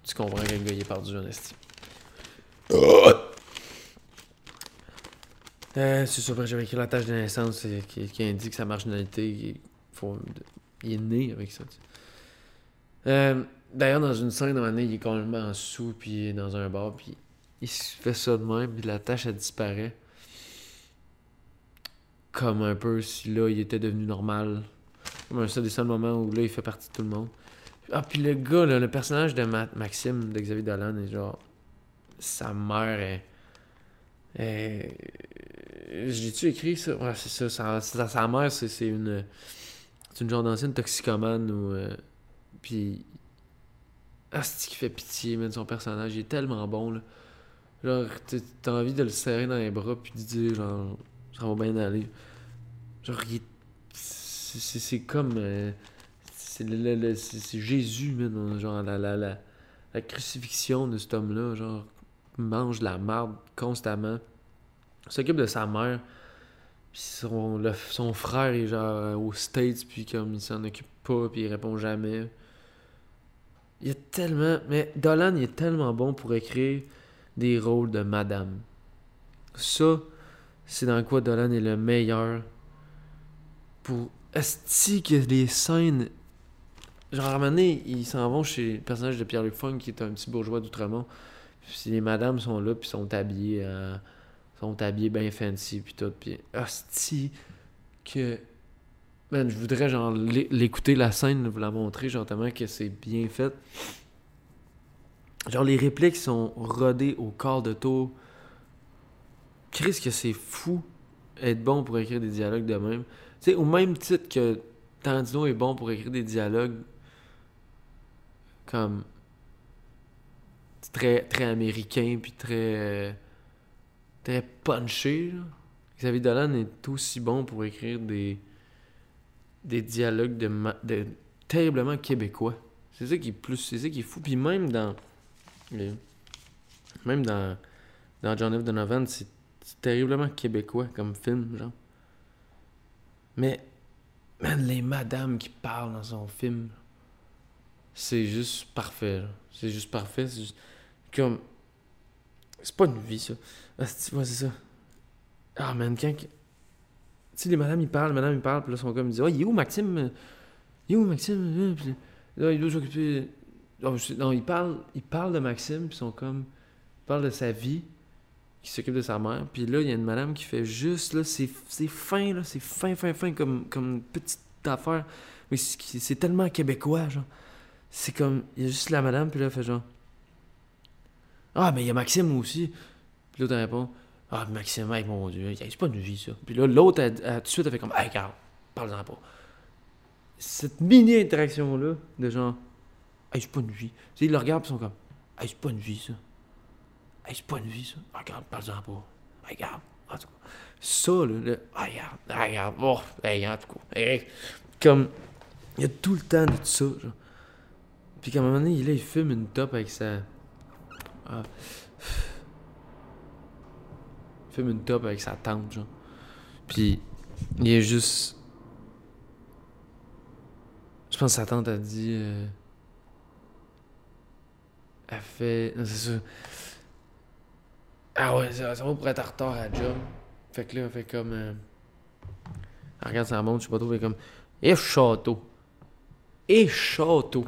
tu comprends qu'un gars il est perdu en estime. Euh, c'est sûr, j'avais écrit la tâche de naissance qui, qui, indique sa marginalité. Il, faut, il est né avec ça. Euh, D'ailleurs, dans une scène, à il est complètement sous, puis il est dans un bar, puis il fait ça de même, puis la tâche, elle disparaît. Comme un peu si là, il était devenu normal. Seul des seuls moments où là, il fait partie de tout le monde. Ah, puis le gars, le personnage de Maxime, de Xavier Dolan, est genre. Sa mère est. est j'ai-tu écrit ça? Ouais, c'est ça. Sa, sa, mère, c'est une. C'est une genre d'ancienne toxicomane ou. Euh, puis. Ah, c'est qui fait pitié, même son personnage. Il est tellement bon, là. Genre, t'as envie de le serrer dans les bras, puis de dire, genre, ça va bien aller. Genre, il est. C'est comme. Euh, c'est Jésus, man. Genre, la, la, la, la crucifixion de cet homme-là. Genre, mange la marde constamment s'occupe de sa mère. Puis son, frère est genre aux States, puis comme il s'en occupe pas, puis il répond jamais. Il est tellement. Mais Dolan, il est tellement bon pour écrire des rôles de madame. Ça, c'est dans quoi Dolan est le meilleur. Pour. Est-ce que les scènes. Genre, à ils s'en vont chez le personnage de Pierre-Luc qui est un petit bourgeois d'Outremont. Puis les madames sont là, puis sont habillées à sont habillés bien fancy puis tout puis hostie que man je voudrais genre l'écouter la scène vous la montrer genre tellement que c'est bien fait genre les répliques sont rodées au corps de tour Chris que c'est fou être bon pour écrire des dialogues de même sais au même titre que Tandino est bon pour écrire des dialogues comme très très américain puis très très punché. Xavier Dolan est aussi bon pour écrire des, des dialogues de, de terriblement québécois. C'est ça qui est plus. C'est ça qui est fou. Puis même dans. Même dans. Dans John F. Donovan, c'est terriblement québécois comme film, genre. Mais. Man, les madames qui parlent dans son film. C'est juste parfait. C'est juste parfait. C'est juste. Comme. C'est pas une vie, ça. Ah, c'est ça. Ah, man, quand. Tu sais, les madames, ils parlent, madame, ils parlent, puis là, ils sont comme, ils disent, oh, il est où Maxime? Il est où Maxime? Là, il doit s'occuper. Non, ils parlent, ils parlent de Maxime, puis ils sont comme. Ils parlent de sa vie, qui s'occupe de sa mère. Puis là, il y a une madame qui fait juste, là, c'est fin, là, c'est fin, fin, fin, comme, comme une petite affaire. Mais c'est tellement québécois, genre. C'est comme, il y a juste la madame, puis là, elle fait genre. Ah, mais il y a Maxime aussi. Puis l'autre, elle répond Ah, Maxime, hey, mon Dieu, c'est pas une vie, ça. Puis là, l'autre, tout de suite, elle fait comme Hey, Carl, parle-en pas. Cette mini-interaction-là, de genre Hey, c'est pas une vie. Tu sais, ils le regardent, ils sont comme Hey, c'est pas une vie, ça. Hey, c'est pas une vie, ça. Regarde, parle-en pas. Regarde. En tout cas, ça, là, ah, regarde, regarde, oh, hey, en tout cas, comme, il y a tout le temps de ça, genre. Puis qu'à un moment donné, il, là, il fume une top avec sa, ah. Il fume une top avec sa tante, genre. Puis Il est juste. Je pense que sa tante a dit. euh, Elle fait. C'est ça. Ah ouais, ça, ça va pour être en retard à la job. Fait que là, elle fait comme. euh, Elle regarde sa montre, je sais pas trop, fait comme. Et château. Et château.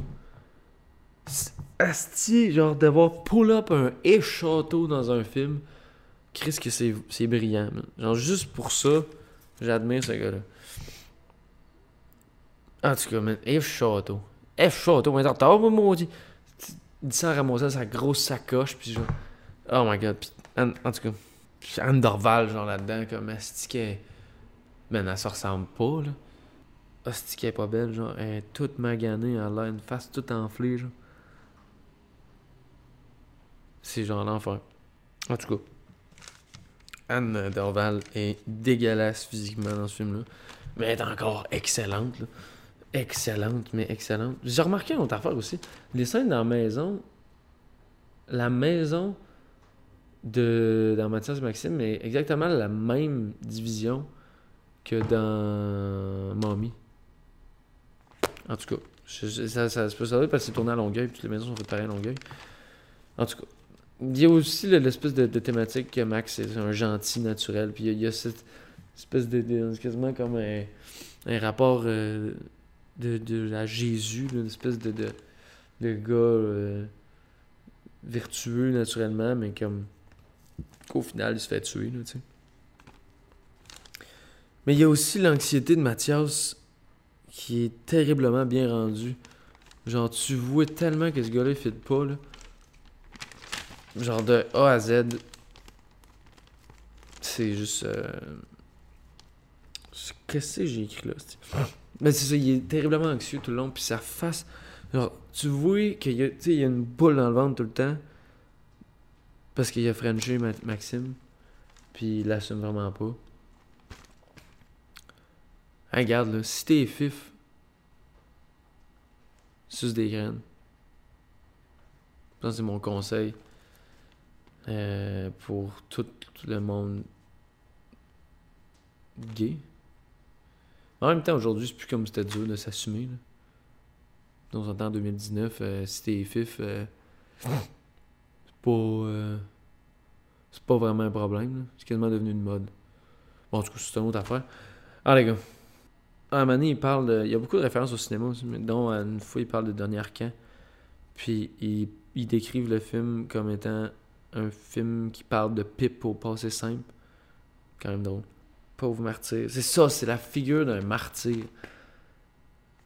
C'est- Asti, genre d'avoir pull up un et château dans un film. Chris, que c'est brillant, man. Genre, juste pour ça, j'admire ce gars-là. En tout cas, man, F Château. F Château, mais attends, moi, maudit. Dit ça à ramasser sa grosse sacoche, puis genre. Oh my god. Puis, en, en tout cas, Anne Dorval, genre là-dedans, comme Asti qu'elle. Man, elle se ressemble pas, là? Asti qu'elle est pas belle, genre. Elle est toute maganée, elle a une face toute enflée, genre. C'est genre l'enfer. En tout cas. Anne Dorval est dégueulasse physiquement dans ce film-là. Mais elle est encore excellente, là. Excellente, mais excellente. J'ai remarqué une autre affaire aussi. Les scènes dans la maison. La maison de dans Mathias Maxime est exactement la même division que dans Mommy. En tout cas, ça, ça se peut savoir parce que c'est tourné à Longueuil, puis toutes les maisons sont pareil à Longueuil. En tout cas, il y a aussi le- l'espèce de, thématique que Max c'est un gentil naturel, puis il y a, cette espèce de, de- quasiment comme un, un rapport euh, de, de à Jésus, une espèce de, de, de gars euh, vertueux naturellement, mais comme qu'au final il se fait tuer, là. Mais il y a aussi l'anxiété de Mathias qui est terriblement bien rendue. Genre, tu vois tellement que ce gars-là, il fit pas, là. Genre, de A à Z, c'est juste... euh, Qu'est-ce que j'ai écrit là? Mais c'est ça, il est terriblement anxieux tout le long, puis sa face... Genre, tu vois qu'il y y a une boule dans le ventre tout le temps, parce qu'il a Frenché Ma- Maxime, puis il l'assume vraiment pas. Regarde, là, si t'es fif, suce des graines. Ça, c'est mon conseil euh, pour tout le monde gay. En même temps, aujourd'hui, c'est plus comme c'était dur de s'assumer. On s'entend en 2019, euh, si t'es fif, euh, c'est pas. Euh, c'est pas vraiment un problème. C'est quasiment devenu une mode. Bon, en tout cas, c'est une autre affaire. Ah, les gars. À un il parle de... Il y a beaucoup de références au cinéma aussi, mais dont à une fois, il parle de Dernier Arcan. Puis, ils ils décrivent le film comme étant un film qui parle de pipe au passé simple. Quand même drôle. Pauvre martyr. C'est ça, c'est la figure d'un martyr.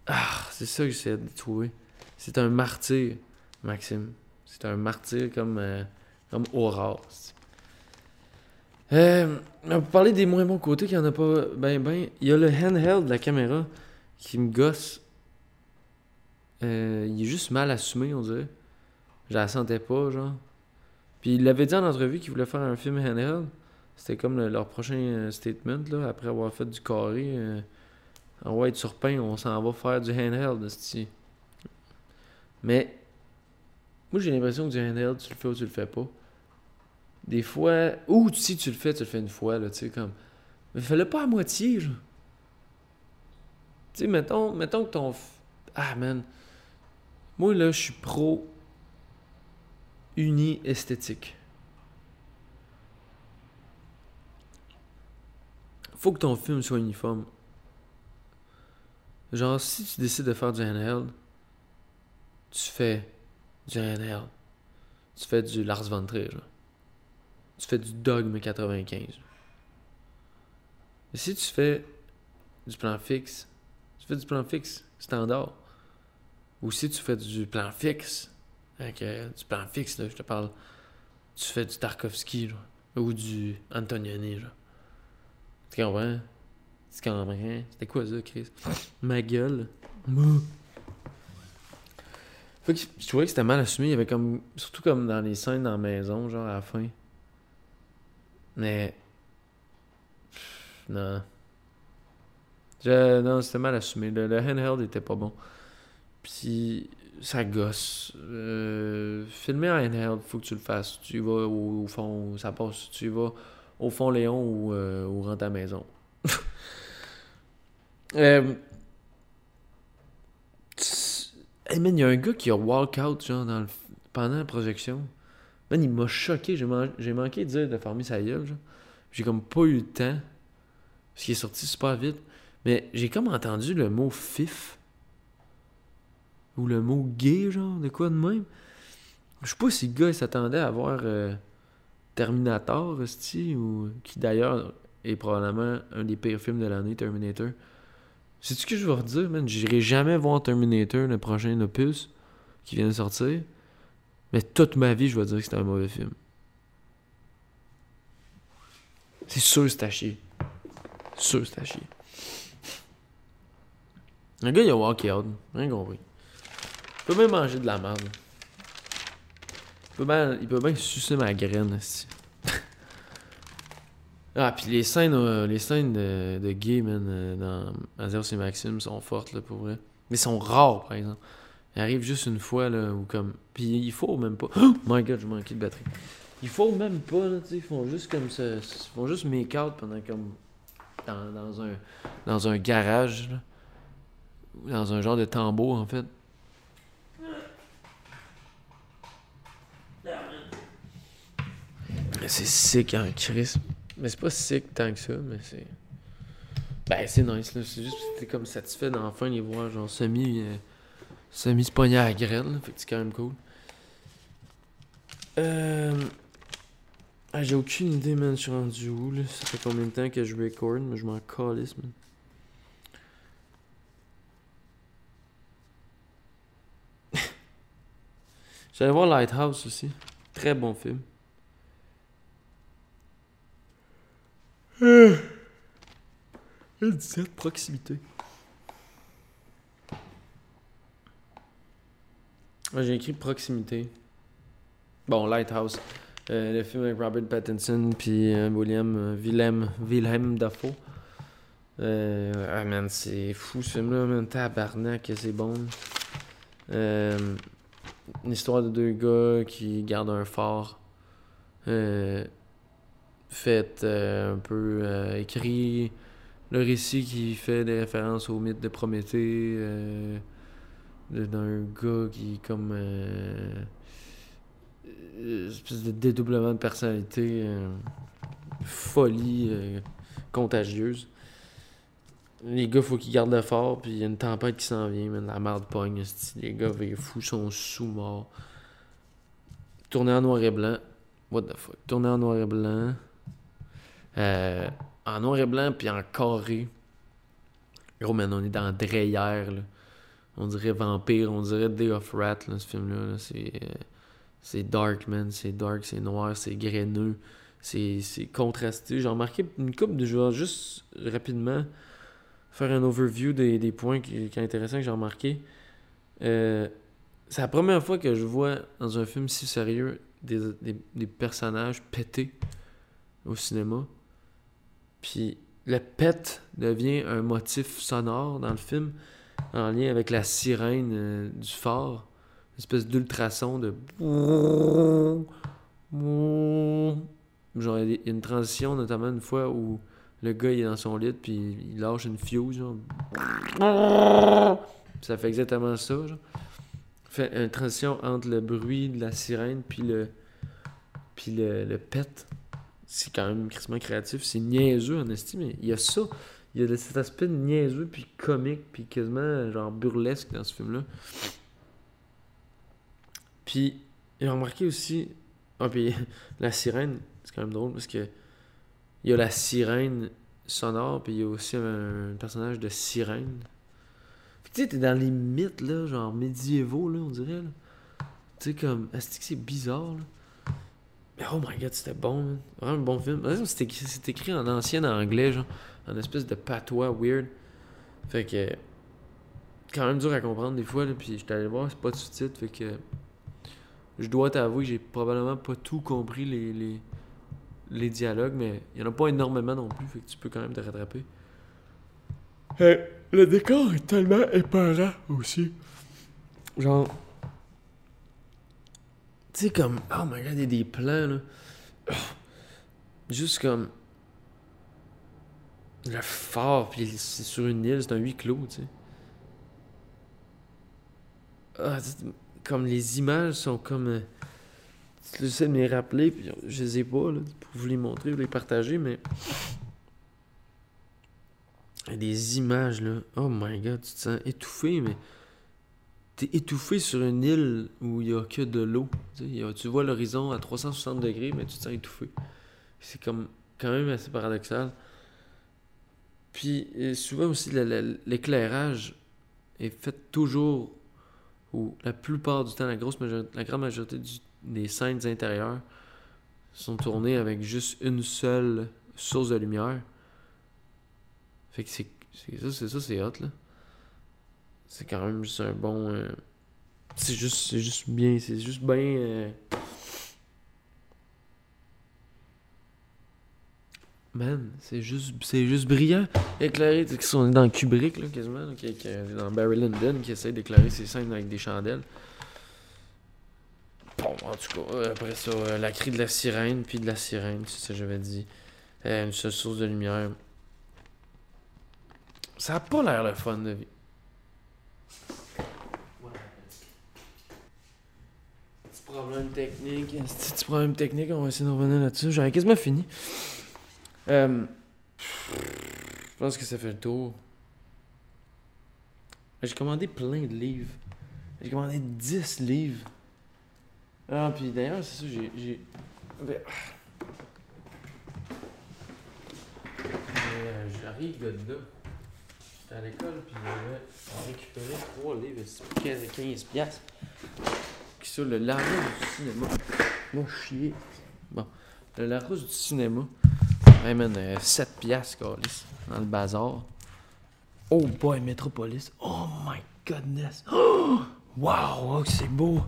Ah, c'est ça que j'essaie de trouver. C'est un martyr, Maxime. C'est un martyr comme, euh, comme Aurore. Euh, pour parler des moins bons côtés, qu'il n'y en a pas ben ben, il y a le handheld de la caméra qui me gosse. Euh, il est juste mal assumé, on dirait. Je la sentais pas, genre. Puis il l'avait dit en entrevue qu'il voulait faire un film handheld. C'était comme le- leur prochain euh, statement, là, après avoir fait du carré. euh, en white sur pain, on s'en va faire du handheld, esti. Mais, moi j'ai l'impression que du handheld, tu le fais ou tu le fais pas. Des fois, ou si tu le fais, tu le fais une fois, là, tu sais, comme. Mais fais-le pas à moitié, genre. Tu sais, mettons, que ton. Ah, man. Moi, là, je suis pro uni esthétique. Faut que ton film soit uniforme. Genre, si tu décides de faire du handheld, tu fais du handheld. Tu fais du Lars von Trier, genre. Tu fais du Dogme 95. Et si tu fais du plan fixe, tu fais du plan fixe standard. Ou si tu fais du plan fixe, euh, du plan fixe, là, je te parle, tu fais du Tarkovsky, ou du Antonioni, genre. Tu comprends? Tu comprends? C'était quoi ça, Chris? Ma gueule. Fait que je trouvais que c'était mal assumé. Il y avait comme. Surtout comme dans les scènes dans la maison, genre à la fin. Mais. Non. Je- non, c'était mal assumé. Le, handheld était pas bon. Puis ça gosse. Euh, filmer en handheld, faut que tu le fasses. Tu y vas au, fond, ça passe. Tu y vas au fond Léon ou, euh, rentre à la maison. Euh... Man, y a un gars qui a walk out genre dans le... pendant la projection. Man, il m'a choqué. J'ai, manqué de dire de fermer sa gueule. J'ai comme pas eu le temps. Parce qu'il est sorti super vite. Mais j'ai comme entendu le mot fif. Ou le mot gay, genre, de quoi de même. Je sais pas si le gars s'attendait à voir euh, Terminator, ou qui d'ailleurs est probablement un des pires films de l'année, Terminator. C'est ce que je veux redire, man? J'irai jamais voir Terminator, le prochain opus qui vient de sortir. Mais toute ma vie, je vais dire que c'était un mauvais film. C'est sûr que c'est à chier. Sûr c'est à chier. Le gars, il a walk out. Rien compris. Il peut même manger de la merde. Il peut bien, il peut sucer ma graine, aussi. ah, puis les scènes, euh, les scènes de, de gay, man, euh, dans Azure et Maxime sont fortes, là, pour vrai. Mais sont rares, par exemple. Ils arrivent juste une fois, là, ou comme. Puis il faut même pas. Oh my god, j'ai manqué de batterie. Il faut même pas, là, tu sais. Ils font juste comme ça. Ils font juste make out pendant comme. Dans, dans, un, dans un garage, là. Dans un genre de tambour, en fait. C'est sick en Chris. Mais c'est pas sick tant que ça, mais c'est. Ben, c'est nice, là. C'est juste que t'es comme satisfait d'enfin les voir, genre, semi. Euh, semi se à la graine, Fait que c'est quand même cool. Euh. Ah, j'ai aucune idée, man. Je suis rendu où, là. Ça fait combien de temps que je record, mais je m'en calisse, man. J'allais voir Lighthouse aussi. Très bon film. Euh. 17 proximité. J'ai écrit proximité. Bon, Lighthouse. Euh, le film avec Robert Pattinson puis euh, William euh, Willem, Dafoe. Euh, ah man, c'est fou ce film-là, man. Tabarnak, c'est bon. une histoire de deux gars qui gardent un phare. fait un peu écrit le récit qui fait des références au mythe de Prométhée, d'un gars qui comme euh, une espèce de dédoublement de personnalité, euh, folie contagieuse. Les gars, faut qu'ils gardent le fort, puis il y a une tempête qui s'en vient, la merde pogne. Les gars, les fous sont sous-morts. Tourné en noir et blanc. What the fuck? Tourné en noir et blanc. Euh, en noir et blanc puis en carré. Gros, man, on est dans Dreyer, là. On dirait Vampire, on dirait Day of Rat, là, ce film-là. C'est, euh, c'est dark, man. C'est dark, c'est noir, c'est graineux. C'est, c'est contrasté. J'ai remarqué une coupe de joueurs, juste rapidement, faire un overview des, des points qui, qui intéressants que j'ai remarqué. Euh, c'est la première fois que je vois dans un film si sérieux des, des, des personnages pétés au cinéma. Puis le pet devient un motif sonore dans le film en lien avec la sirène euh, du phare. Une espèce d'ultrason de. Genre, il y a une transition, notamment une fois où le gars il est dans son lit puis il lâche une fuse. Genre. Ça fait exactement ça. Genre. Fait une transition entre le bruit de la sirène puis le. Puis le, le pet c'est quand même crissement créatif. C'est niaiseux en estime, il y a ça. Il y a cet aspect niaiseux, puis comique, puis quasiment genre burlesque dans ce film-là. Puis, j'ai remarqué aussi. Ah, puis la sirène, c'est quand même drôle parce que il y a la sirène sonore, puis il y a aussi un, personnage de sirène. Tu sais, t'es dans les mythes, là, genre médiévaux, là, on dirait. Tu sais, comme. Est-ce que c'est bizarre, là? Mais oh my god, c'était bon, Vraiment un bon film. C'était écrit en ancien anglais, genre, en espèce de patois weird. Fait que. Quand même dur à comprendre des fois, là, puis j'étais allé voir, c'est pas de sous-titres, fait que. Je dois t'avouer, j'ai probablement pas tout compris les, les, les dialogues, mais il y en a pas énormément non plus, fait que tu peux quand même te rattraper. le décor est tellement épeurant aussi. Genre, tu sais, comme, oh my god, il y a des plans, là. Juste comme. Le fort, puis c'est sur une île, c'est un huis clos, tu sais. Ah, comme les images sont comme. Euh, J'essaie de me les rappeler, puis je les ai pas, là, pour vous les montrer, vous les partager, mais. Des images, là. Oh my god, tu te sens étouffé, mais. T'es étouffé sur une île où il y a que de l'eau. Tu vois l'horizon à 360 degrés, mais tu te sens étouffé. C'est comme quand même assez paradoxal. Puis souvent aussi, l'éclairage est fait toujours, ou la plupart du temps, la, grosse majorité, la grande majorité des scènes intérieures sont tournées avec juste une seule source de lumière. Fait que c'est ça, c'est ça, c'est hot, là. C'est quand même juste un bon... Euh, c'est juste, juste bien, c'est juste bien... Euh, Man, c'est juste, c'est juste brillant. Éclairé, tu sais, sont dans Kubrick, là, quasiment, qui, dans Barry Lyndon, qui essaie d'éclairer ses scènes avec des chandelles. Bon, en tout cas, euh, après ça, euh, la cri de la sirène, puis de la sirène, c'est ça que j'avais dit. Euh, une seule source de lumière. Ça a pas l'air le fun de vie. Petit problème technique, petit problème technique, on va essayer de revenir là-dessus. J'avais quasiment fini. Euh, je pense que ça fait le tour. J'ai commandé plein de livres. J'ai commandé 10 livres. Ah, puis d'ailleurs, c'est ça, j'ai. Ben, euh, J'arrive de là. J'étais à l'école, puis j'avais récupéré 3 livres, 15, 15 piastres. Qui sur le Larousse du cinéma. Moi, chier. Bon, le Larousse du cinéma. Hey man, 7 piastres, dans le bazar. Oh boy, Metropolis. Oh my goodness. Wow, oh, c'est beau.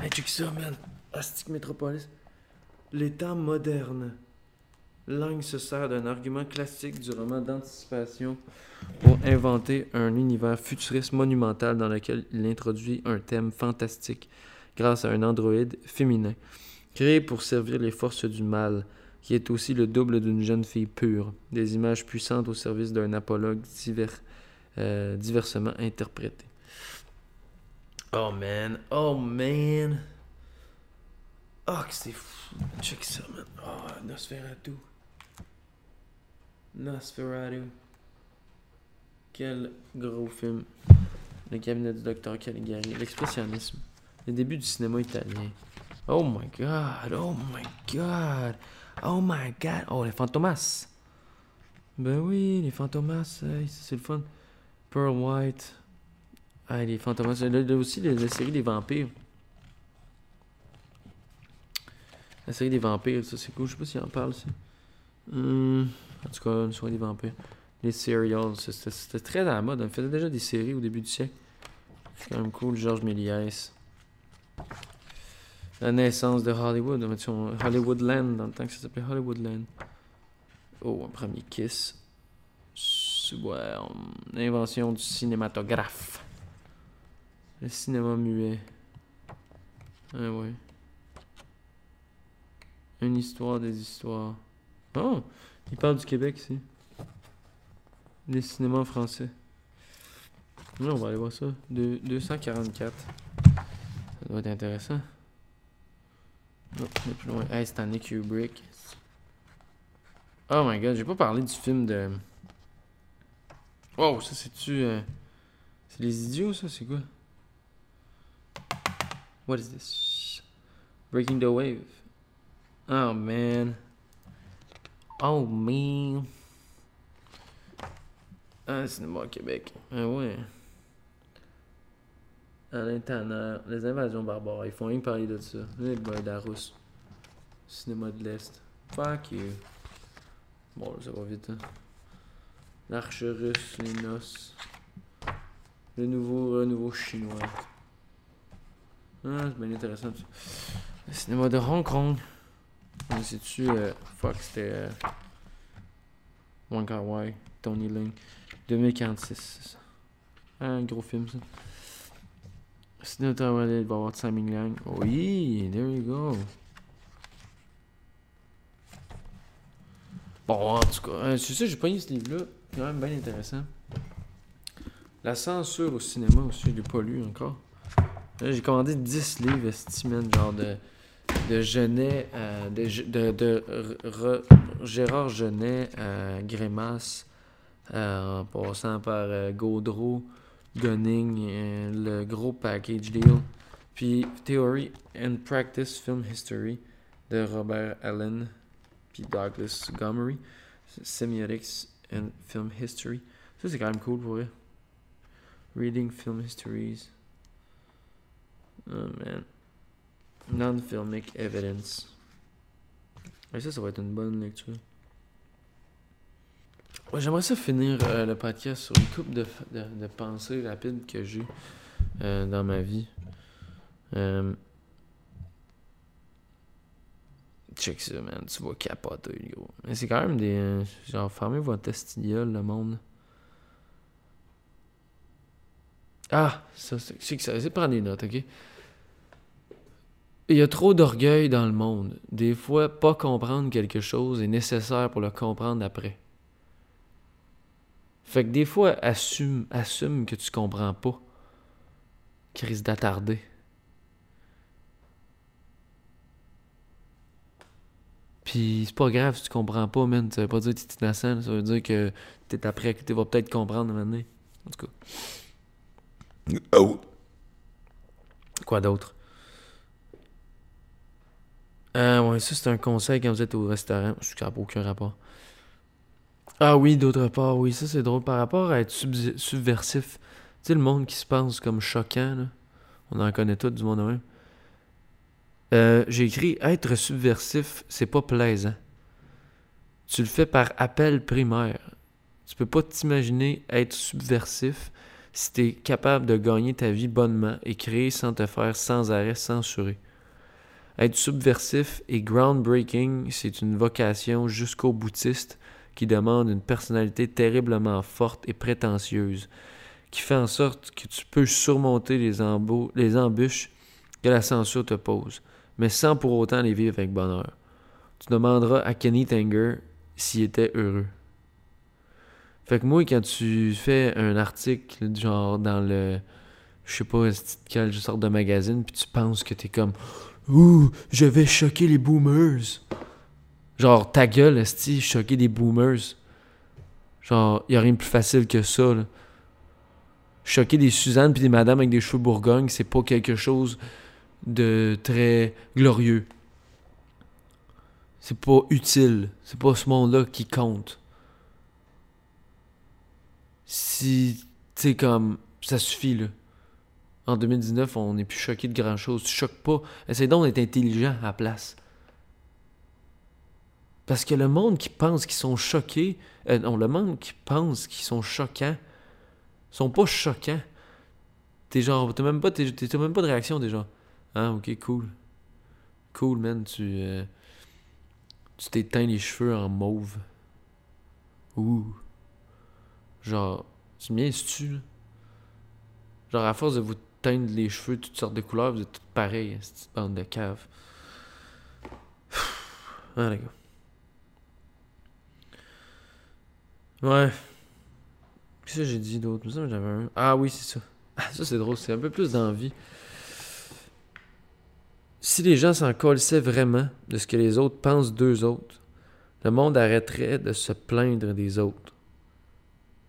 Hey, check ça, Metropolis. Les temps modernes. Lang se sert d'un argument classique du roman d'anticipation pour inventer un univers futuriste monumental dans lequel il introduit un thème fantastique grâce à un androïde féminin, créé pour servir les forces du mal qui est aussi le double d'une jeune fille pure, des images puissantes au service d'un apologue divers, euh, diversement interprété. Oh man, oh man. Oh, que c'est fou. Check ça, man. Oh, Nosferatu. Nosferatu. Quel gros film. Le cabinet du docteur Caligari. L'expressionnisme. Le début du cinéma italien. Oh my god, oh my god. Oh my god. Oh, les fantomas. Ben oui, les fantomas, c'est le fun. Pearl White. Ah, les fantomas. Là, aussi, la, série des vampires. La série des vampires, ça c'est cool. Je sais pas s'il en parle. Hum, en tout cas, une soirée des vampires. Les serials, c'était très à la mode. On faisait déjà des séries au début du siècle. C'est quand même cool. Georges Méliès. La naissance de Hollywood, Hollywoodland, dans le temps que ça s'appelait Hollywoodland. Oh, un premier kiss. Ouais, l'invention du cinématographe. Le cinéma muet. Ah ouais. Une histoire des histoires. Oh! Il parle du Québec ici. Les cinémas français. on va aller voir ça. De 244. Ça doit être intéressant. Non, plus loin. Kubrick. Oh my god, j'ai pas parlé du film de. Oh, ça c'est-tu. Euh, c'est les idiots, ça, c'est quoi? What is this? Breaking the Wave. Oh man. Oh man. Ah, cinéma au Québec. Ah ouais. Alain Tanner, les invasions barbares, ils font rien parler de ça. Les boys d'Arus. Cinéma de l'Est. Fuck you. Bon, ça va vite, hein. L'arche russe, les noces. Le nouveau renouveau chinois. Ah, c'est bien intéressant. Le cinéma de Hong Kong. C'est-tu. Euh, fuck, c'était. Euh, Wong Kar Wai, Tony Ling. 2046, Ah, un gros film, ça. Sinon, il va avoir Simon Yang. Oui, there you go. Bon, en tout cas, euh, c'est ça, j'ai pogné ce livre-là. Quand même bien intéressant. La censure au cinéma aussi, je l'ai pas lu encore. J'ai commandé 10 livres, estimés, genre de, de Genet, euh, de, Gérard Genet euh, en passant par euh, Gaudreau, Gunning, euh, le gros package deal. Puis Theory and Practice Film History de Robert Allen, puis Douglas Gomery. Semiotics and Film History. Ça, c'est quand même cool pour vrai. Reading Film Histories. Oh man. Non-filmic evidence. Et ça, ça va être une bonne lecture. J'aimerais ça finir euh, le podcast sur une coupe de, de, de pensées rapides que j'ai euh, dans ma vie. Euh, check ça, man. Tu vas capoter, gros. Mais c'est quand même des. euh, genre, fermez votre testignol, le monde. Ah, ça, c'est c'est que ça. C'est prendre des notes, ok? Il y a trop d'orgueil dans le monde. Des fois, pas comprendre quelque chose est nécessaire pour le comprendre après. Fait que des fois, assume, assume que tu comprends pas. Qui risque d'attarder. Puis c'est pas grave si tu comprends pas, man. Ça veut pas dire que t'es innocent. Ça veut dire que t'es après que tu vas peut-être comprendre un moment donné. En tout cas. Oh. Quoi d'autre? Ah ouais, ça c'est un conseil quand vous êtes au restaurant. Je n'a aucun rapport. Ah oui, d'autre part, oui, ça c'est drôle. Par rapport à être subversif, tu sais, le monde qui se pense comme choquant. On en connaît tout du monde de même. Euh, J'ai écrit être subversif, c'est pas plaisant. Tu le fais par appel primaire. Tu peux pas t'imaginer être subversif si tu es capable de gagner ta vie bonnement et créer sans te faire sans arrêt censurer. Être subversif et groundbreaking, c'est une vocation jusqu'au boutiste qui demande une personnalité terriblement forte et prétentieuse, qui fait en sorte que tu peux surmonter les, embûches que la censure te pose, mais sans pour autant les vivre avec bonheur. Tu demanderas à Kenny Tanger s'il était heureux. Fait que moi, quand tu fais un article, genre dans le. Je sais pas, quelle sorte de magazine, puis tu penses que t'es comme. Ouh, je vais choquer les boomers. Genre, ta gueule, esti, choquer des boomers. Genre, y a rien de plus facile que ça, là. Choquer des Suzanne puis des madames avec des cheveux bourgogne, c'est pas quelque chose de très glorieux. C'est pas utile. C'est pas ce monde-là qui compte si, tu sais, comme, ça suffit, là. En 2019, on n'est plus choqué de grand-chose. Tu choques pas. Essaye donc d'être intelligent à la place. Parce que le monde qui pense qu'ils sont choqués, euh, non, le monde qui pense qu'ils sont choquants, sont pas choquants. T'es genre, t'as même pas, t'as même pas de réaction, genre, ah, ok, cool. Cool, man, tu, euh, tu t'éteins les cheveux en mauve. Ouh. Genre, tu me tu là? Genre, à force de vous teindre les cheveux toutes sortes de couleurs, vous êtes toutes pareilles, cette bande de cave. Ah, les gars. Ouais. Qu'est-ce que j'ai dit d'autre? Ah oui, c'est ça. Ah, ça, c'est drôle. C'est un peu plus d'envie. Si les gens s'en colissaient vraiment de ce que les autres pensent d'eux autres, le monde arrêterait de se plaindre des autres.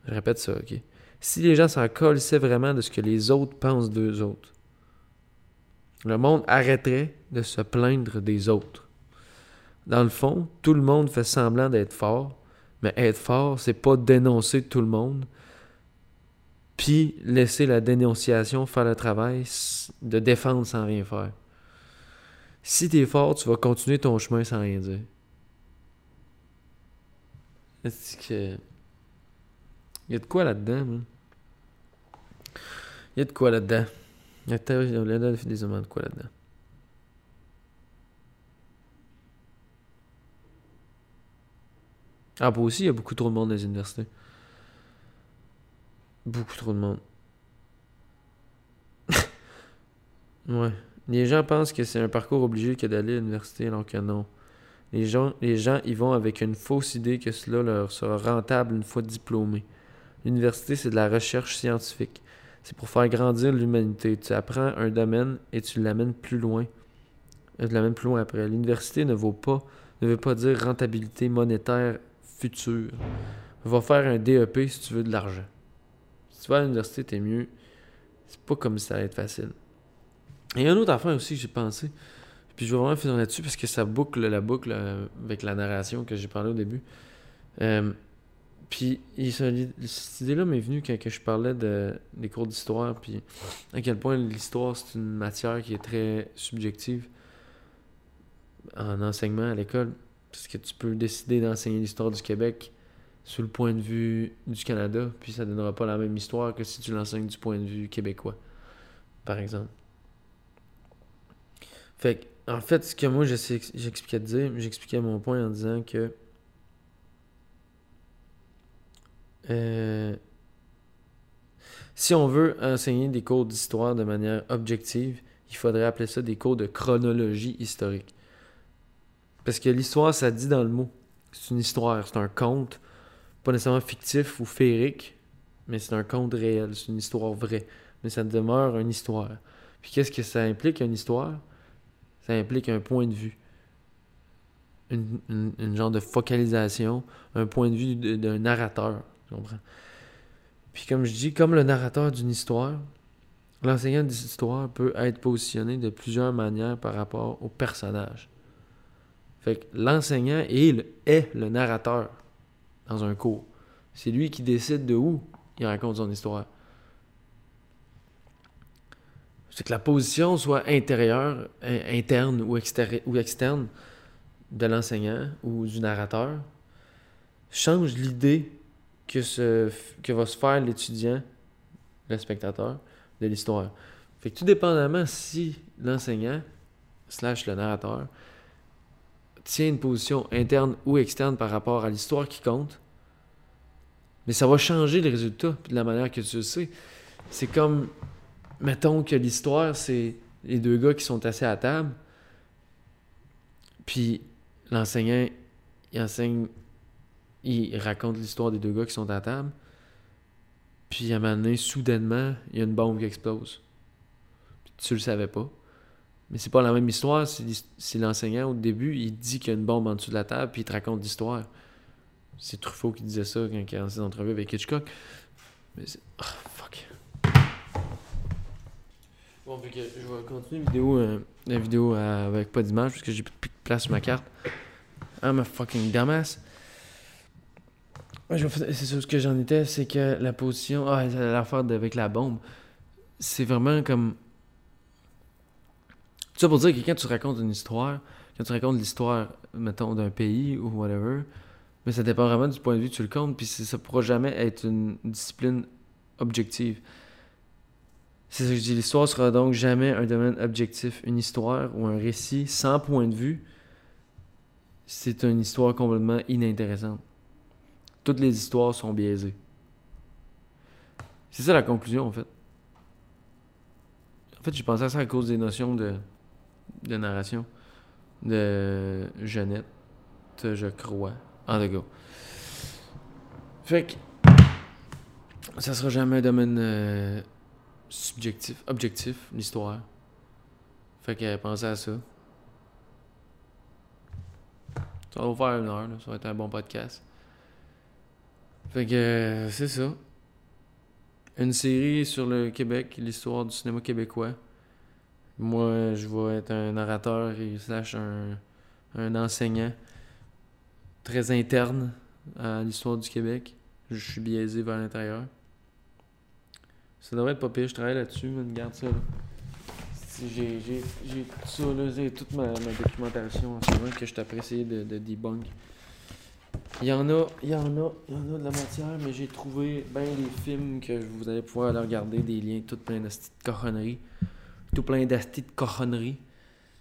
Je répète ça, ok? Si les gens s'en colissaient vraiment de ce que les autres pensent d'eux autres, le monde arrêterait de se plaindre des autres. Dans le fond, tout le monde fait semblant d'être fort, mais être fort, c'est pas dénoncer tout le monde, puis laisser la dénonciation faire le travail de défendre sans rien faire. Si t'es fort, tu vas continuer ton chemin sans rien dire. Est-ce que. Il y a de quoi là-dedans? Il y a de quoi là-dedans? Il y a de quoi là-dedans. Ah, pour aussi, il y a beaucoup trop de monde dans les universités. Beaucoup trop de monde. ouais. Les gens pensent que c'est un parcours obligé que d'aller à l'université, alors que non. Les gens, les gens y vont avec une fausse idée que cela leur sera rentable une fois diplômés. L'université, c'est de la recherche scientifique. C'est pour faire grandir l'humanité. Tu apprends un domaine et tu l'amènes plus loin. Euh, tu l'amènes plus loin après. L'université ne vaut pas, ne veut pas dire rentabilité monétaire future. Va faire un DEP si tu veux de l'argent. Si tu vas à l'université, t'es mieux. C'est pas comme ça va être facile. Et il y a une autre affaire aussi que j'ai pensé. Puis je vais vraiment finir là-dessus parce que ça boucle la boucle euh, avec la narration que j'ai parlé au début. Euh, puis cette idée-là m'est venue quand je parlais de, des cours d'histoire, puis à quel point l'histoire c'est une matière qui est très subjective en enseignement à l'école. Parce que tu peux décider d'enseigner l'histoire du Québec sous le point de vue du Canada, puis ça donnera pas la même histoire que si tu l'enseignes du point de vue québécois, par exemple. Fait en fait, ce que moi j'expliquais de dire, j'expliquais mon point en disant que euh, si on veut enseigner des cours d'histoire de manière objective, il faudrait appeler ça des cours de chronologie historique. Parce que l'histoire, ça dit dans le mot. C'est une histoire, c'est un conte, pas nécessairement fictif ou féerique, mais c'est un conte réel, c'est une histoire vraie. Mais ça demeure une histoire. Puis qu'est-ce que ça implique, une histoire? Ça implique un point de vue. Une, genre de focalisation, un point de vue d'un narrateur. Puis comme je dis, comme le narrateur d'une histoire, l'enseignant d'histoire peut être positionné de plusieurs manières par rapport au personnage. Fait que l'enseignant est, est le narrateur dans un cours. C'est lui qui décide de où il raconte son histoire. C'est que la position soit intérieure, interne ou, externe de l'enseignant ou du narrateur change l'idée que, que va se faire l'étudiant, le spectateur, de l'histoire. Fait que tout dépendamment si l'enseignant, slash le narrateur, tient une position interne ou externe par rapport à l'histoire qui compte, mais ça va changer le résultat de la manière que tu le sais. C'est comme mettons que l'histoire, c'est les deux gars qui sont assis à table, puis l'enseignant, il enseigne, il raconte l'histoire des deux gars qui sont à table, puis à un moment donné, soudainement, il y a une bombe qui explose. tu le savais pas. Mais c'est pas la même histoire si, l'enseignant, au début, il dit qu'il y a une bombe en dessous de la table, puis il te raconte l'histoire. C'est Truffaut qui disait ça quand il a lancé l'entrevue avec Hitchcock. Mais c'est... Oh, fuck. Bon, fait que je vais continuer la vidéo, euh, euh, avec pas d'image parce que j'ai plus de place sur ma carte. I'm a fucking dumbass. c'est ce que j'en étais, c'est que la position. Ah, l'affaire avec la bombe. C'est vraiment comme. Tout ça pour dire que quand tu racontes une histoire, quand tu racontes l'histoire, mettons, d'un pays ou whatever, mais ça dépend vraiment du point de vue que tu le comptes, puis ça pourra jamais être une discipline objective. C'est ce que je dis. L'histoire sera donc jamais un domaine objectif. Une histoire ou un récit sans point de vue, c'est une histoire complètement inintéressante. Toutes les histoires sont biaisées. C'est ça la conclusion, en fait. En fait, j'ai pensé à ça à cause des notions de, de narration. De Jeannette, je crois. En tout cas. Fait que. Ça sera jamais un domaine. Euh, subjectif, objectif, l'histoire. Fait que pensez à ça. Ça va vous faire une heure, ça va être un bon podcast. Fait que c'est ça. Une série sur le Québec, l'histoire du cinéma québécois. Moi, je vais être un narrateur et slash un, un enseignant très interne à l'histoire du Québec. Je suis biaisé vers l'intérieur. Ça devrait être pas pire, je travaille là-dessus, mais regarde ça. J'ai tout ça, là, j'ai toute ma, documentation en ce moment que je t'apprête essayer de, de debunk. Il y en a, il y en a, il y en a de la matière, mais j'ai trouvé bien des films que vous allez pouvoir aller regarder, des liens, tout plein de cochonneries. Tout plein d'astuces de cochonneries.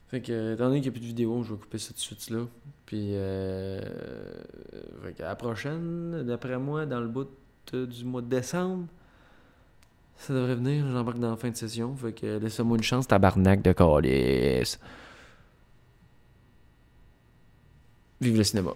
Fait que, étant donné qu'il n'y a plus de vidéos, je vais couper ça tout de suite là. Puis, euh, fait que à la prochaine, d'après moi, dans le bout du mois de décembre, ça devrait venir, j'embarque dans la fin de session. Fait que laissez-moi une chance, tabarnak de calice. Vive le cinéma.